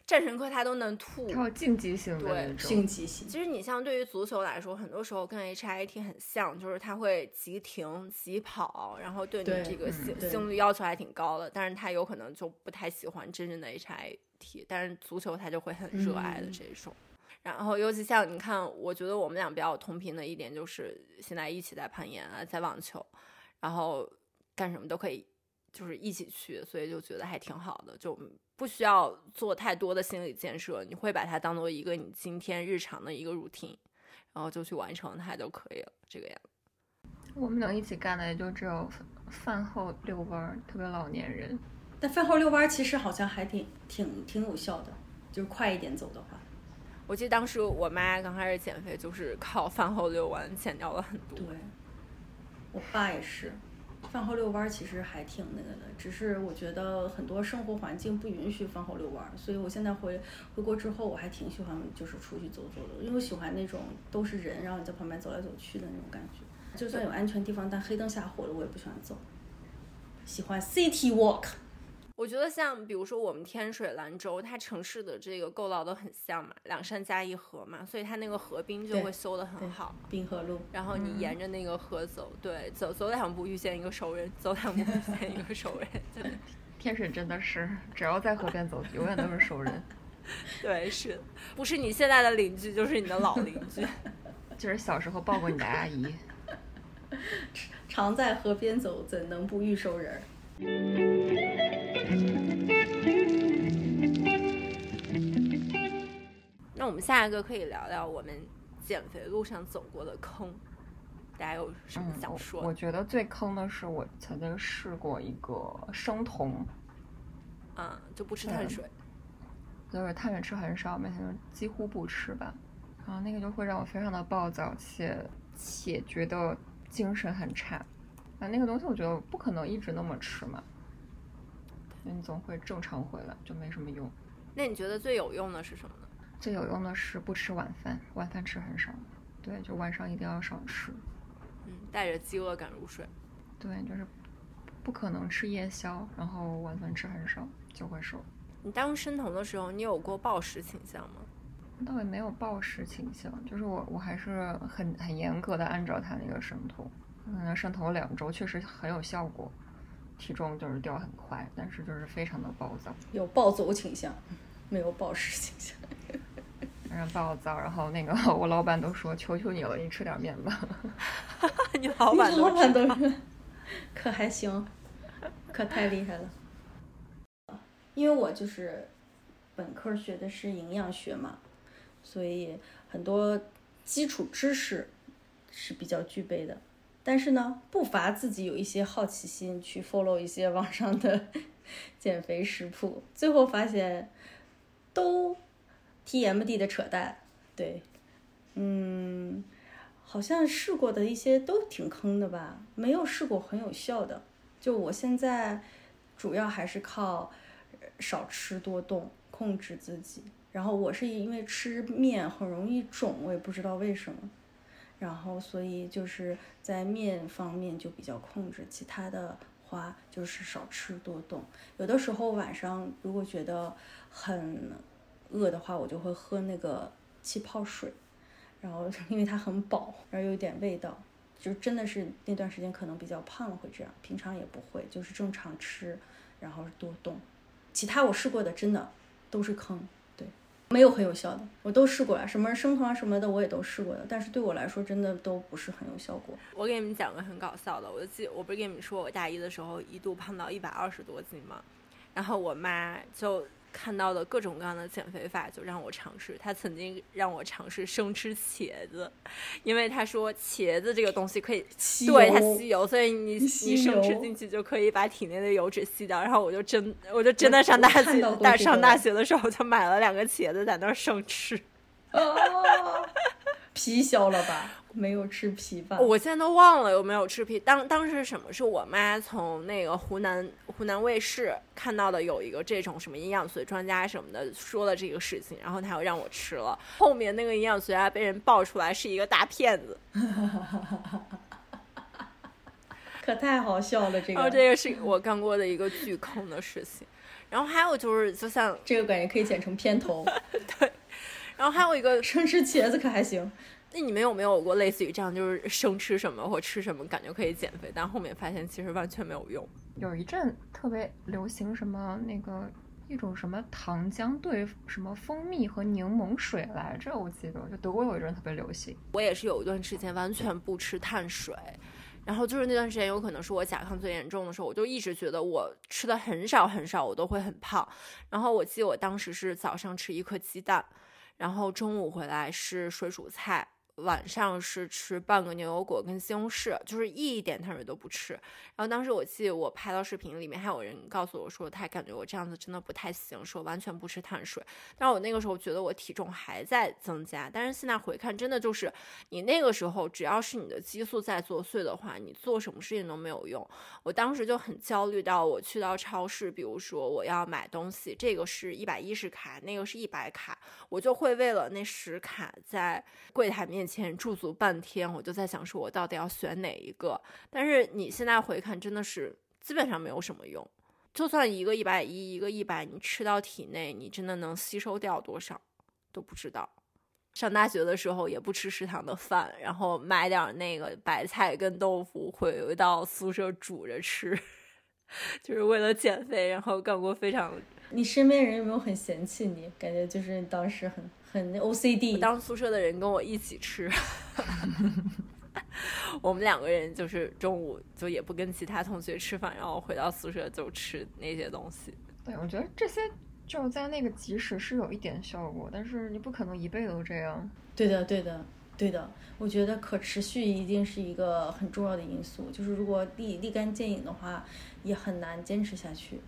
战神科他都能吐，有竞技性对竞技性。其实你像对于足球来说，很多时候跟 HIT 很像，就是他会急停、急跑，然后对你这个性性率要求还挺高的。但是他有可能就不太喜欢真正的 HIT，但是足球他就会很热爱的这种。然后尤其像你看，我觉得我们俩比较同频的一点就是现在一起在攀岩啊，在网球，然后干什么都可以。就是一起去，所以就觉得还挺好的，就不需要做太多的心理建设，你会把它当做一个你今天日常的一个 routine，然后就去完成它就可以了，这个样子。我们能一起干的也就只有饭后遛弯，特别老年人。但饭后遛弯其实好像还挺挺挺有效的，就是快一点走的话。我记得当时我妈刚开始减肥，就是靠饭后遛弯减掉了很多。对，我爸也是。饭后遛弯其实还挺那个的，只是我觉得很多生活环境不允许饭后遛弯，所以我现在回回国之后，我还挺喜欢就是出去走走的，因为我喜欢那种都是人，然后你在旁边走来走去的那种感觉。就算有安全地方，但黑灯瞎火的我也不喜欢走，喜欢 city walk。我觉得像比如说我们天水兰州，它城市的这个构造都很像嘛，两山加一河嘛，所以它那个河滨就会修得很好，滨河路。然后你沿着那个河走，对，走走两步遇见一个熟人，走两步遇见一个熟人。天水真的是，只要在河边走，永远都是熟人。对，是，不是你现在的邻居，就是你的老邻居，就是小时候抱过你的阿姨。常在河边走，怎能不遇熟人？那我们下一个可以聊聊我们减肥路上走过的坑，大家有什么想说？我觉得最坑的是我曾经试过一个生酮，嗯，就不吃碳水，就是碳水吃很少，每天几乎不吃吧，然后那个就会让我非常的暴躁，且且觉得精神很差。啊，那个东西我觉得不可能一直那么吃嘛，你总会正常回来，就没什么用。那你觉得最有用的是什么呢？最有用的是不吃晚饭，晚饭吃很少。对，就晚上一定要少吃。嗯，带着饥饿感入睡。对，就是不可能吃夜宵，然后晚饭吃很少就会瘦。你当生酮的时候，你有过暴食倾向吗？倒也没有暴食倾向，就是我我还是很很严格的按照他那个生酮，嗯，上头两周确实很有效果，体重就是掉很快，但是就是非常的暴躁，有暴走倾向，没有暴食倾向。非常暴躁。然后那个我老板都说求求你了，你吃点面吧。你老板都板都是，可还行，可太厉害了。因为我就是本科学的是营养学嘛，所以很多基础知识是比较具备的。但是呢，不乏自己有一些好奇心，去 follow 一些网上的 减肥食谱，最后发现都 TMD 的扯淡。对，嗯，好像试过的一些都挺坑的吧，没有试过很有效的。就我现在主要还是靠少吃多动控制自己。然后我是因为吃面很容易肿，我也不知道为什么。然后所以就是在面方面就比较控制，其他的话就是少吃多动。有的时候晚上如果觉得很饿的话，我就会喝那个气泡水。然后因为它很饱，然后又有点味道，就真的是那段时间可能比较胖了会这样，平常也不会，就是正常吃，然后多动。其他我试过的真的都是坑，没有很有效的，我都试过了，什么生酮啊什么的我也都试过的，但是对我来说真的都不是很有效果。我给你们讲个很搞笑的，我就记，我不是跟你们说我大一的时候一度胖到一百二十多斤吗？然后我妈就看到的各种各样的减肥法，就让我尝试。他曾经让我尝试生吃茄子，因为他说茄子这个东西可以吸对它吸油，所以你吸你生吃进去就可以把体内的油脂吸掉。然后我就真我就真的上大学大上大学的时候就买了两个茄子在那儿生吃。哦，皮削了吧？没有吃皮吧？我现在都忘了有没有吃皮。当当时是什么？是我妈从那个湖南湖南卫视看到的，有一个这种什么营养学专家什么的说了这个事情，然后他又让我吃了。后面那个营养学家被人爆出来是一个大骗子，可太好笑了，这个哦这个是我干过的一个巨坑的事情。然后还有就是，就像，这个感觉可以剪成片头。对然后还有一个，生吃茄子可还行？那你们有没有过类似于这样，就是生吃什么或吃什么，感觉可以减肥，但后面发现其实完全没有用。有一阵特别流行什么那个一种什么糖浆兑什么蜂蜜和柠檬水来着，我记得就德国有一阵特别流行。我也是有一段时间完全不吃碳水，然后就是那段时间有可能是我甲亢最严重的时候，我就一直觉得我吃的很少很少，我都会很胖。然后我记得我当时是早上吃一颗鸡蛋，然后中午回来是水煮菜。晚上是吃半个牛油果跟西红柿，就是一点碳水都不吃。然后当时我记得我拍到视频里面还有人告诉我说，他感觉我这样子真的不太行，说完全不吃碳水。但我那个时候觉得我体重还在增加，但是现在回看，真的就是你那个时候只要是你的激素在作祟的话，你做什么事情都没有用。我当时就很焦虑到我去到超市，比如说我要买东西，这个是一百一十卡，那个是一百卡，我就会为了那十卡在柜台面前驻足半天，我就在想说我到底要选哪一个。但是你现在回看，真的是基本上没有什么用。就算一个一百一，一个一百，你吃到体内，你真的能吸收掉多少都不知道。上大学的时候也不吃食堂的饭，然后买点那个白菜跟豆腐回到宿舍煮着吃，就是为了减肥，然后干过非常。你身边人有没有很嫌弃你？感觉就是当时很很 OCD。当宿舍的人跟我一起吃，我们两个人就是中午就也不跟其他同学吃饭，然后回到宿舍就吃那些东西。对，我觉得这些就在那个即使是有一点效果，但是你不可能一辈子都这样。对的，对的，对的。我觉得可持续一定是一个很重要的因素，就是如果立立竿见影的话，也很难坚持下去。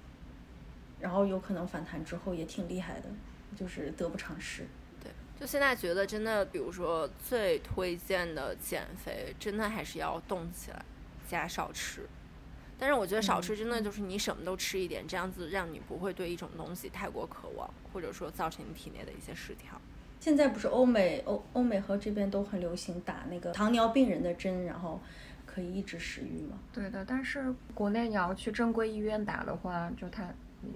然后有可能反弹之后也挺厉害的，就是得不偿失。对，就现在觉得真的，比如说最推荐的减肥，真的还是要动起来，加少吃。但是我觉得少吃真的就是你什么都吃一点，这样子让你不会对一种东西太过渴望，或者说造成你体内的一些失调。现在不是欧美欧欧美和这边都很流行打那个糖尿病人的针，然后可以抑制食欲吗？对的，但是国内你要去正规医院打的话，就他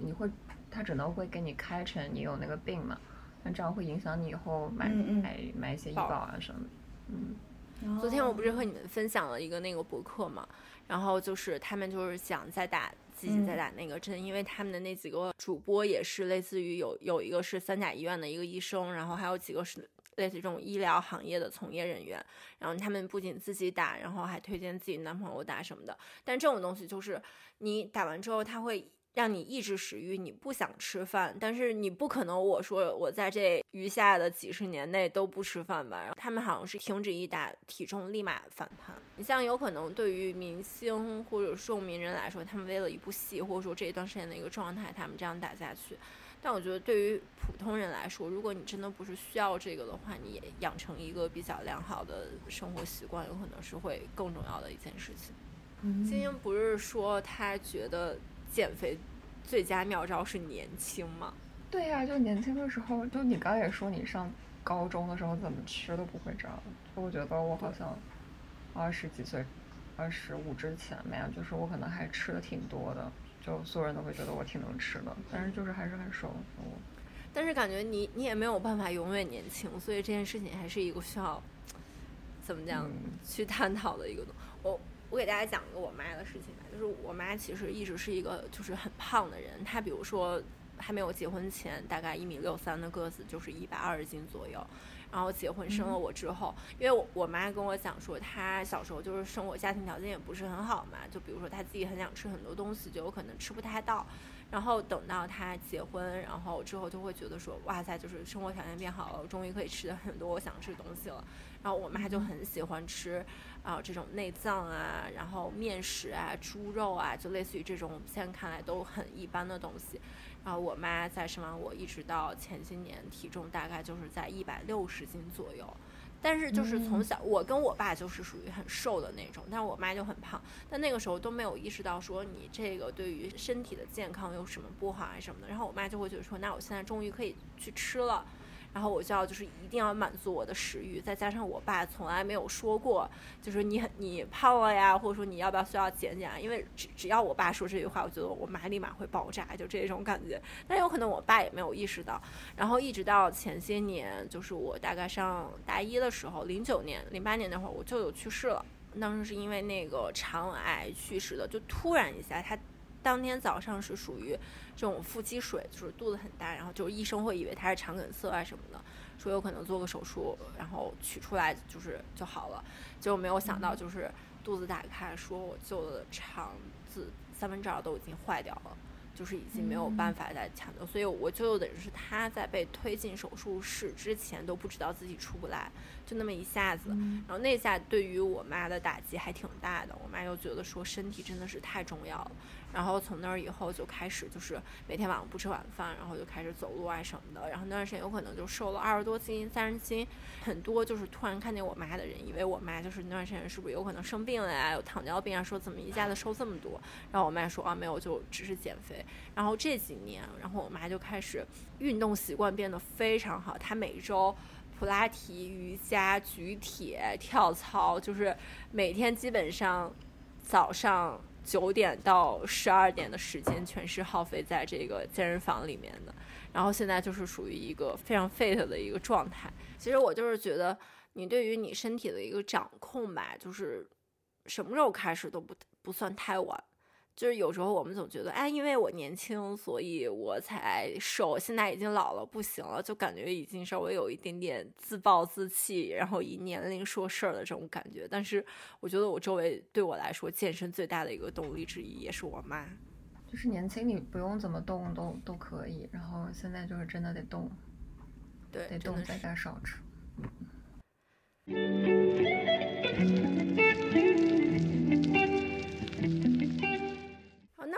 你会他只能会给你开成你有那个病嘛，那这样会影响你以后买嗯嗯买买一些医保啊什么的。嗯，昨天我不是和你们分享了一个那个博客嘛，然后就是他们就是想再打自己再打那个针，因为他们的那几个主播也是类似于有有一个是三甲医院的一个医生，然后还有几个是类似于这种医疗行业的从业人员，然后他们不仅自己打，然后还推荐自己男朋友打什么的。但这种东西就是你打完之后，他会让你抑制食欲，你不想吃饭，但是你不可能我说我在这余下的几十年内都不吃饭吧？然后他们好像是停止一打，体重立马反弹。你像有可能对于明星或者说名人来说，他们为了一部戏或者说这一段时间的一个状态，他们这样打下去。但我觉得对于普通人来说，如果你真的不是需要这个的话，你也养成一个比较良好的生活习惯，有可能是会更重要的一件事情。金英不是说他觉得减肥最佳妙招是年轻嘛？对呀、就年轻的时候，就你刚也说你上高中的时候怎么吃都不会这样，就我觉得我好像二十几岁，二十五之前没有，就是我可能还吃的挺多的，就所有人都会觉得我挺能吃的，但是就是还是很瘦。我但是感觉你你也没有办法永远年轻，所以这件事情还是一个需要怎么讲、嗯去探讨的一个东。我我给大家讲一个我妈的事情吧，就是我妈其实一直是一个就是很胖的人，她比如说还没有结婚前大概一米六三的个子，就是一百二十斤左右。然后结婚生了我之后，因为我我妈跟我讲说，她小时候就是生活家庭条件也不是很好嘛，就比如说她自己很想吃很多东西，就有可能吃不太到。然后等到他结婚，然后之后就会觉得说，哇塞，就是生活条件变好了，我终于可以吃的很多我想吃的东西了。然后我妈就很喜欢吃啊、这种内脏啊，然后面食啊、猪肉啊，就类似于这种现在看来都很一般的东西。然后我妈在生完我一直到前些年，体重大概就是在一百六十斤左右。但是就是从小，我跟我爸就是属于很瘦的那种，但是我妈就很胖。但那个时候都没有意识到说你这个对于身体的健康有什么不好啊什么的。然后我妈就会觉得说，那我现在终于可以去吃了。然后我就要就是一定要满足我的食欲，再加上我爸从来没有说过，就是你你胖了呀，或者说你要不要需要减减啊？因为只只要我爸说这句话，我觉得我妈立马会爆炸，就这种感觉。但有可能我爸也没有意识到，然后一直到前些年，就是我大概上大一的时候，零九年、零八年那会儿，我舅舅去世了，当时是因为那个肠癌去世的，就突然一下，他当天早上是属于这种腹积水，就是肚子很大，然后就是医生会以为他是肠梗塞啊什么的，说有可能做个手术，然后取出来就是就好了。结果没有想到，就是肚子打开，说我舅的肠子三分之二都已经坏掉了。就是已经没有办法再抢救，所以我舅舅等于是他在被推进手术室之前都不知道自己出不来，就那么一下子，然后那下对于我妈的打击还挺大的，我妈又觉得说身体真的是太重要了，然后从那儿以后就开始就是每天晚上不吃晚饭，然后就开始走路啊什么的，然后那段时间有可能就瘦了二十多斤、三十斤，很多就是突然看见我妈的人，以为我妈就是那段时间是不是有可能生病了呀，有糖尿病啊，说怎么一下子瘦这么多，然后我妈说啊没有，就只是减肥。然后这几年，然后我妈就开始运动习惯变得非常好，她每周普拉提、瑜伽、举铁、跳操，就是每天基本上早上九点到十二点的时间全是耗费在这个健身房里面的。然后现在就是属于一个非常 fit 的一个状态。其实我就是觉得，你对于你身体的一个掌控吧，就是什么时候开始都不不算太晚。就是有时候我们总觉得，哎，因为我年轻，所以我才瘦。现在已经老了，不行了，就感觉已经稍微有一点点自暴自弃，然后以年龄说事儿的这种感觉。但是我觉得我周围对我来说，健身最大的一个动力之一也是我妈。就是年轻你不用怎么动都都可以，然后现在就是真的得动，对，得动，在家少吃。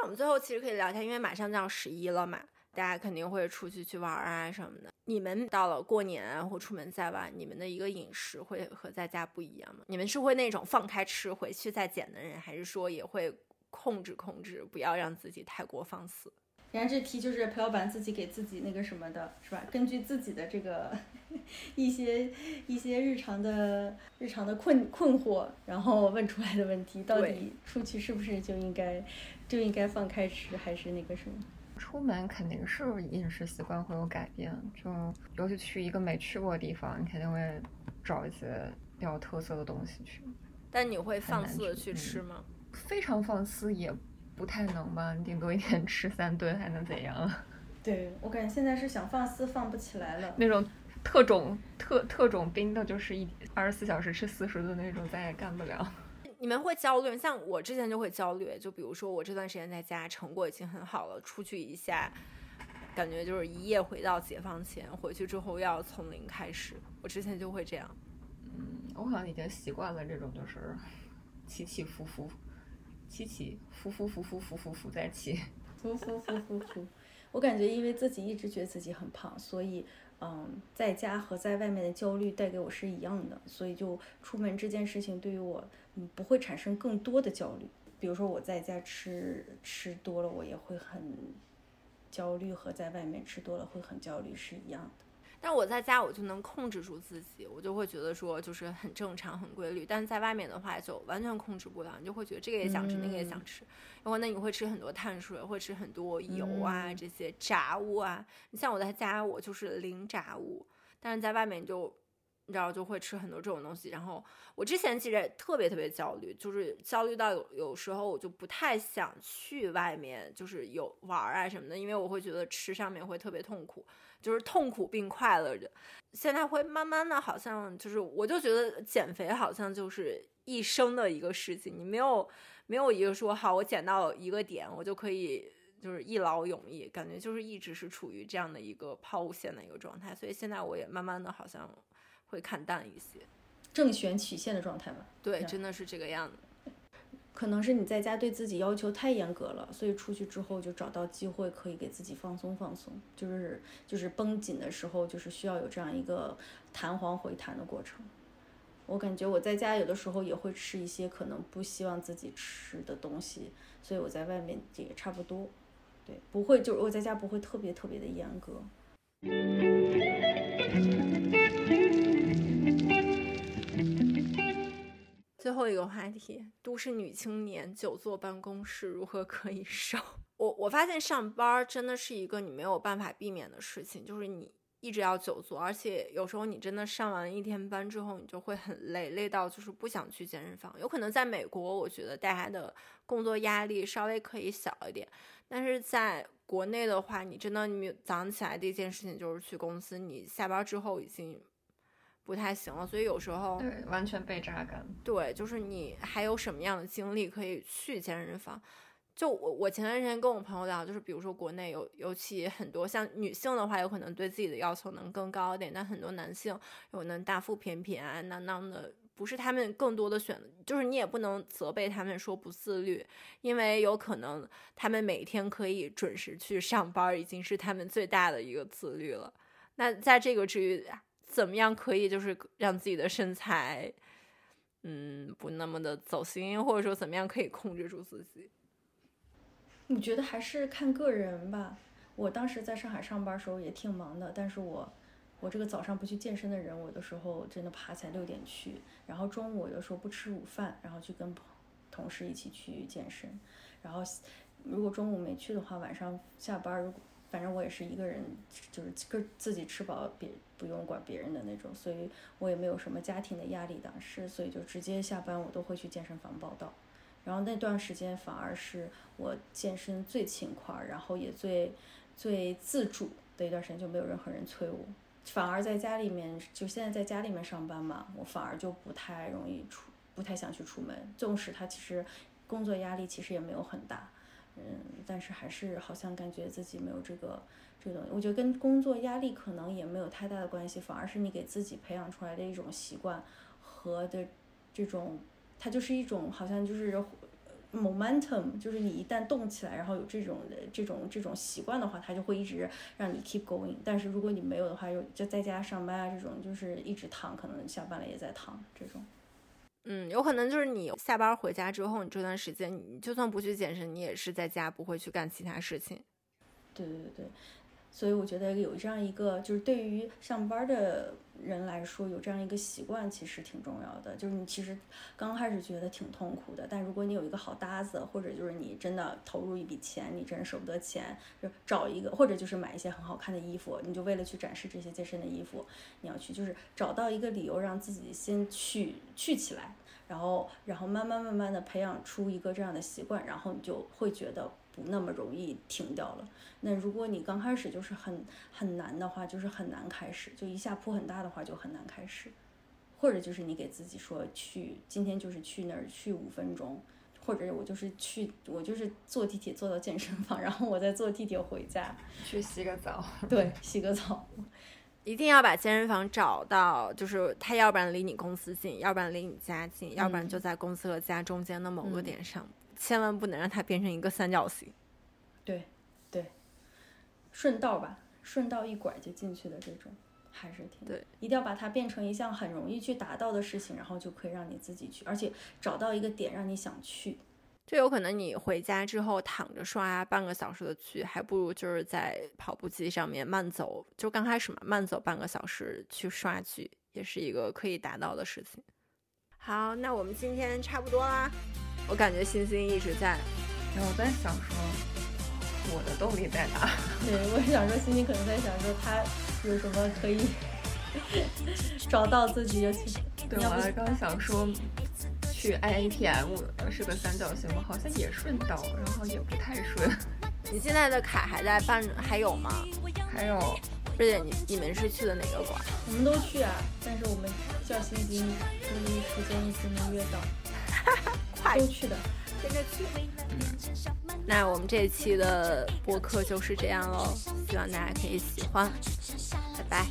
我们最后其实可以聊天，因为马上就要十一了嘛，大家肯定会出去去玩啊什么的。你们到了过年或出门在外，你们的一个饮食会和在家不一样吗？你们是会那种放开吃，回去再减的人，还是说也会控制控制，不要让自己太过放肆？然后这题就是裴老板自己给自己那个什么的，是吧？根据自己的这个 一些一些日常的日常的困困惑，然后问出来的问题，到底出去是不是就应该就应该放开吃，还是那个什么？出门肯定是饮食习惯会有改变，就尤其去一个没去过的地方，你肯定会找一些比较有特色的东西去。但你会放肆的去吃吗？非常放肆也不太能吧，你顶多一天吃三顿还能怎样啊？对我感觉现在是想放肆放不起来了。那种特种特特种兵的，就是一二十四小时吃四十顿那种，咱也干不了。你们会焦虑？像我之前就会焦虑，就比如说我这段时间在家成果已经很好了，出去一下，感觉就是一夜回到解放前，回去之后又要从零开始。我之前就会这样。嗯，我好像已经习惯了这种就是起起伏伏，起起伏伏伏伏伏伏伏再起。伏伏伏伏伏！我感觉因为自己一直觉得自己很胖，所以嗯，在家和在外面的焦虑带给我是一样的，所以就出门这件事情对于我嗯不会产生更多的焦虑。比如说我在家吃吃多了，我也会很焦虑，和在外面吃多了会很焦虑是一样的。但我在家我就能控制住自己，我就会觉得说就是很正常、很规律。但是在外面的话就完全控制不了，你就会觉得这个也想吃，那个也想吃。然后那你会吃很多碳水，会吃很多油啊、这些炸物啊。你像我在家我就是零炸物，但是在外面就你知道就会吃很多这种东西。然后我之前其实也特别特别焦虑，就是焦虑到有有时候我就不太想去外面，就是有玩儿啊什么的，因为我会觉得吃上面会特别痛苦。就是痛苦并快乐着。现在会慢慢的，好像就是，我就觉得减肥好像就是一生的一个事情，你没有没有一个说好，我减到一个点，我就可以就是一劳永逸，感觉就是一直是处于这样的一个抛物线的一个状态。所以现在我也慢慢的好像会看淡一些。正弦曲线的状态吧。对，真的是这个样子。可能是你在家对自己要求太严格了，所以出去之后就找到机会可以给自己放松放松，就是就是绷紧的时候，就是需要有这样一个弹簧回弹的过程。我感觉我在家有的时候也会吃一些可能不希望自己吃的东西，所以我在外面也差不多，对，不会就是我在家不会特别特别的严格。最后一个话题，都市女青年久坐办公室如何可以瘦？我我发现上班真的是一个你没有办法避免的事情，就是你一直要久坐，而且有时候你真的上完一天班之后，你就会很累，累到就是不想去健身房。有可能在美国，我觉得大家的工作压力稍微可以小一点，但是在国内的话，你真的你早上起来第一件事情就是去公司，你下班之后已经不太行了，所以有时候对，完全被榨干。对，就是你还有什么样的精力可以去健身房？就我我前段时间跟我朋友聊，就是比如说国内有尤其很多像女性的话，有可能对自己的要求能更高一点，但很多男性有可能大腹便便啊、囊囊的，不是他们更多的选择，就是你也不能责备他们说不自律，因为有可能他们每天可以准时去上班，已经是他们最大的一个自律了。那在这个之余，怎么样可以就是让自己的身材？嗯，不那么的走心，或者说怎么样可以控制住自己？我觉得还是看个人吧。我当时在上海上班的时候也挺忙的，但是我我这个早上不去健身的人，我有的时候真的爬起来六点去，然后中午有的时候不吃午饭，然后去跟同事一起去健身。然后如果中午没去的话，晚上下班如果反正我也是一个人，就是个自己吃饱，别不用管别人的那种，所以我也没有什么家庭的压力当时，所以就直接下班我都会去健身房报道。然后那段时间反而是我健身最勤快，然后也最最自主的一段时间，就没有任何人催我。反而在家里面，就现在在家里面上班嘛，我反而就不太容易出，不太想去出门。纵使他其实工作压力其实也没有很大，嗯，但是还是好像感觉自己没有这个这个东西。我觉得跟工作压力可能也没有太大的关系，反而是你给自己培养出来的一种习惯和的这种，它就是一种好像就是 momentum，就是你一旦动起来，然后有这种的这种这种习惯的话，它就会一直让你 keep going。但是如果你没有的话，就就在家上班啊这种，就是一直躺，可能下班了也在躺这种。嗯，有可能就是你下班回家之后，你这段时间你就算不去健身，你也是在家不会去干其他事情。对对对，所以我觉得有这样一个，就是对于上班的人来说，有这样一个习惯其实挺重要的。就是你其实刚开始觉得挺痛苦的，但如果你有一个好搭子，或者就是你真的投入一笔钱，你真舍不得钱，就找一个，或者就是买一些很好看的衣服，你就为了去展示这些健身的衣服，你要去就是找到一个理由让自己先去去起来。然后，然后慢慢慢慢的培养出一个这样的习惯，然后你就会觉得不那么容易停掉了。那如果你刚开始就是很很难的话，就是很难开始，就一下铺很大的话就很难开始。或者就是你给自己说去，今天就是去那儿去五分钟，或者我就是去，我就是坐地铁坐到健身房，然后我再坐地铁回家，去洗个澡。对，洗个澡。一定要把健身房找到，就是它，要不然离你公司近，要不然离你家近，要不然就在公司和家中间的某个点上，千万不能让它变成一个三角形。对，对，顺道吧，顺道一拐就进去的这种，还是挺对，一定要把它变成一项很容易去达到的事情，然后就可以让你自己去，而且找到一个点让你想去。这有可能你回家之后躺着刷半个小时的剧，还不如就是在跑步机上面慢走，就刚开始嘛，慢走半个小时去刷剧，也是一个可以达到的事情。好，那我们今天差不多啦。我感觉星星一直在，然后我在想说，我的动力在哪？对，我想说，星星可能在想说，他有什么可以 找到自己，尤其是对我还刚想说。去 IATM 是个三角形吗？好像也顺道，然后也不太顺。你现在的卡还在办？还有吗？还有。瑞姐你你们是去的哪个馆？我们都去啊，但是我们叫星星，因为时间一直没约到。快去的，现在去。嗯，那我们这一期的播客就是这样喽，希望大家可以喜欢，拜拜。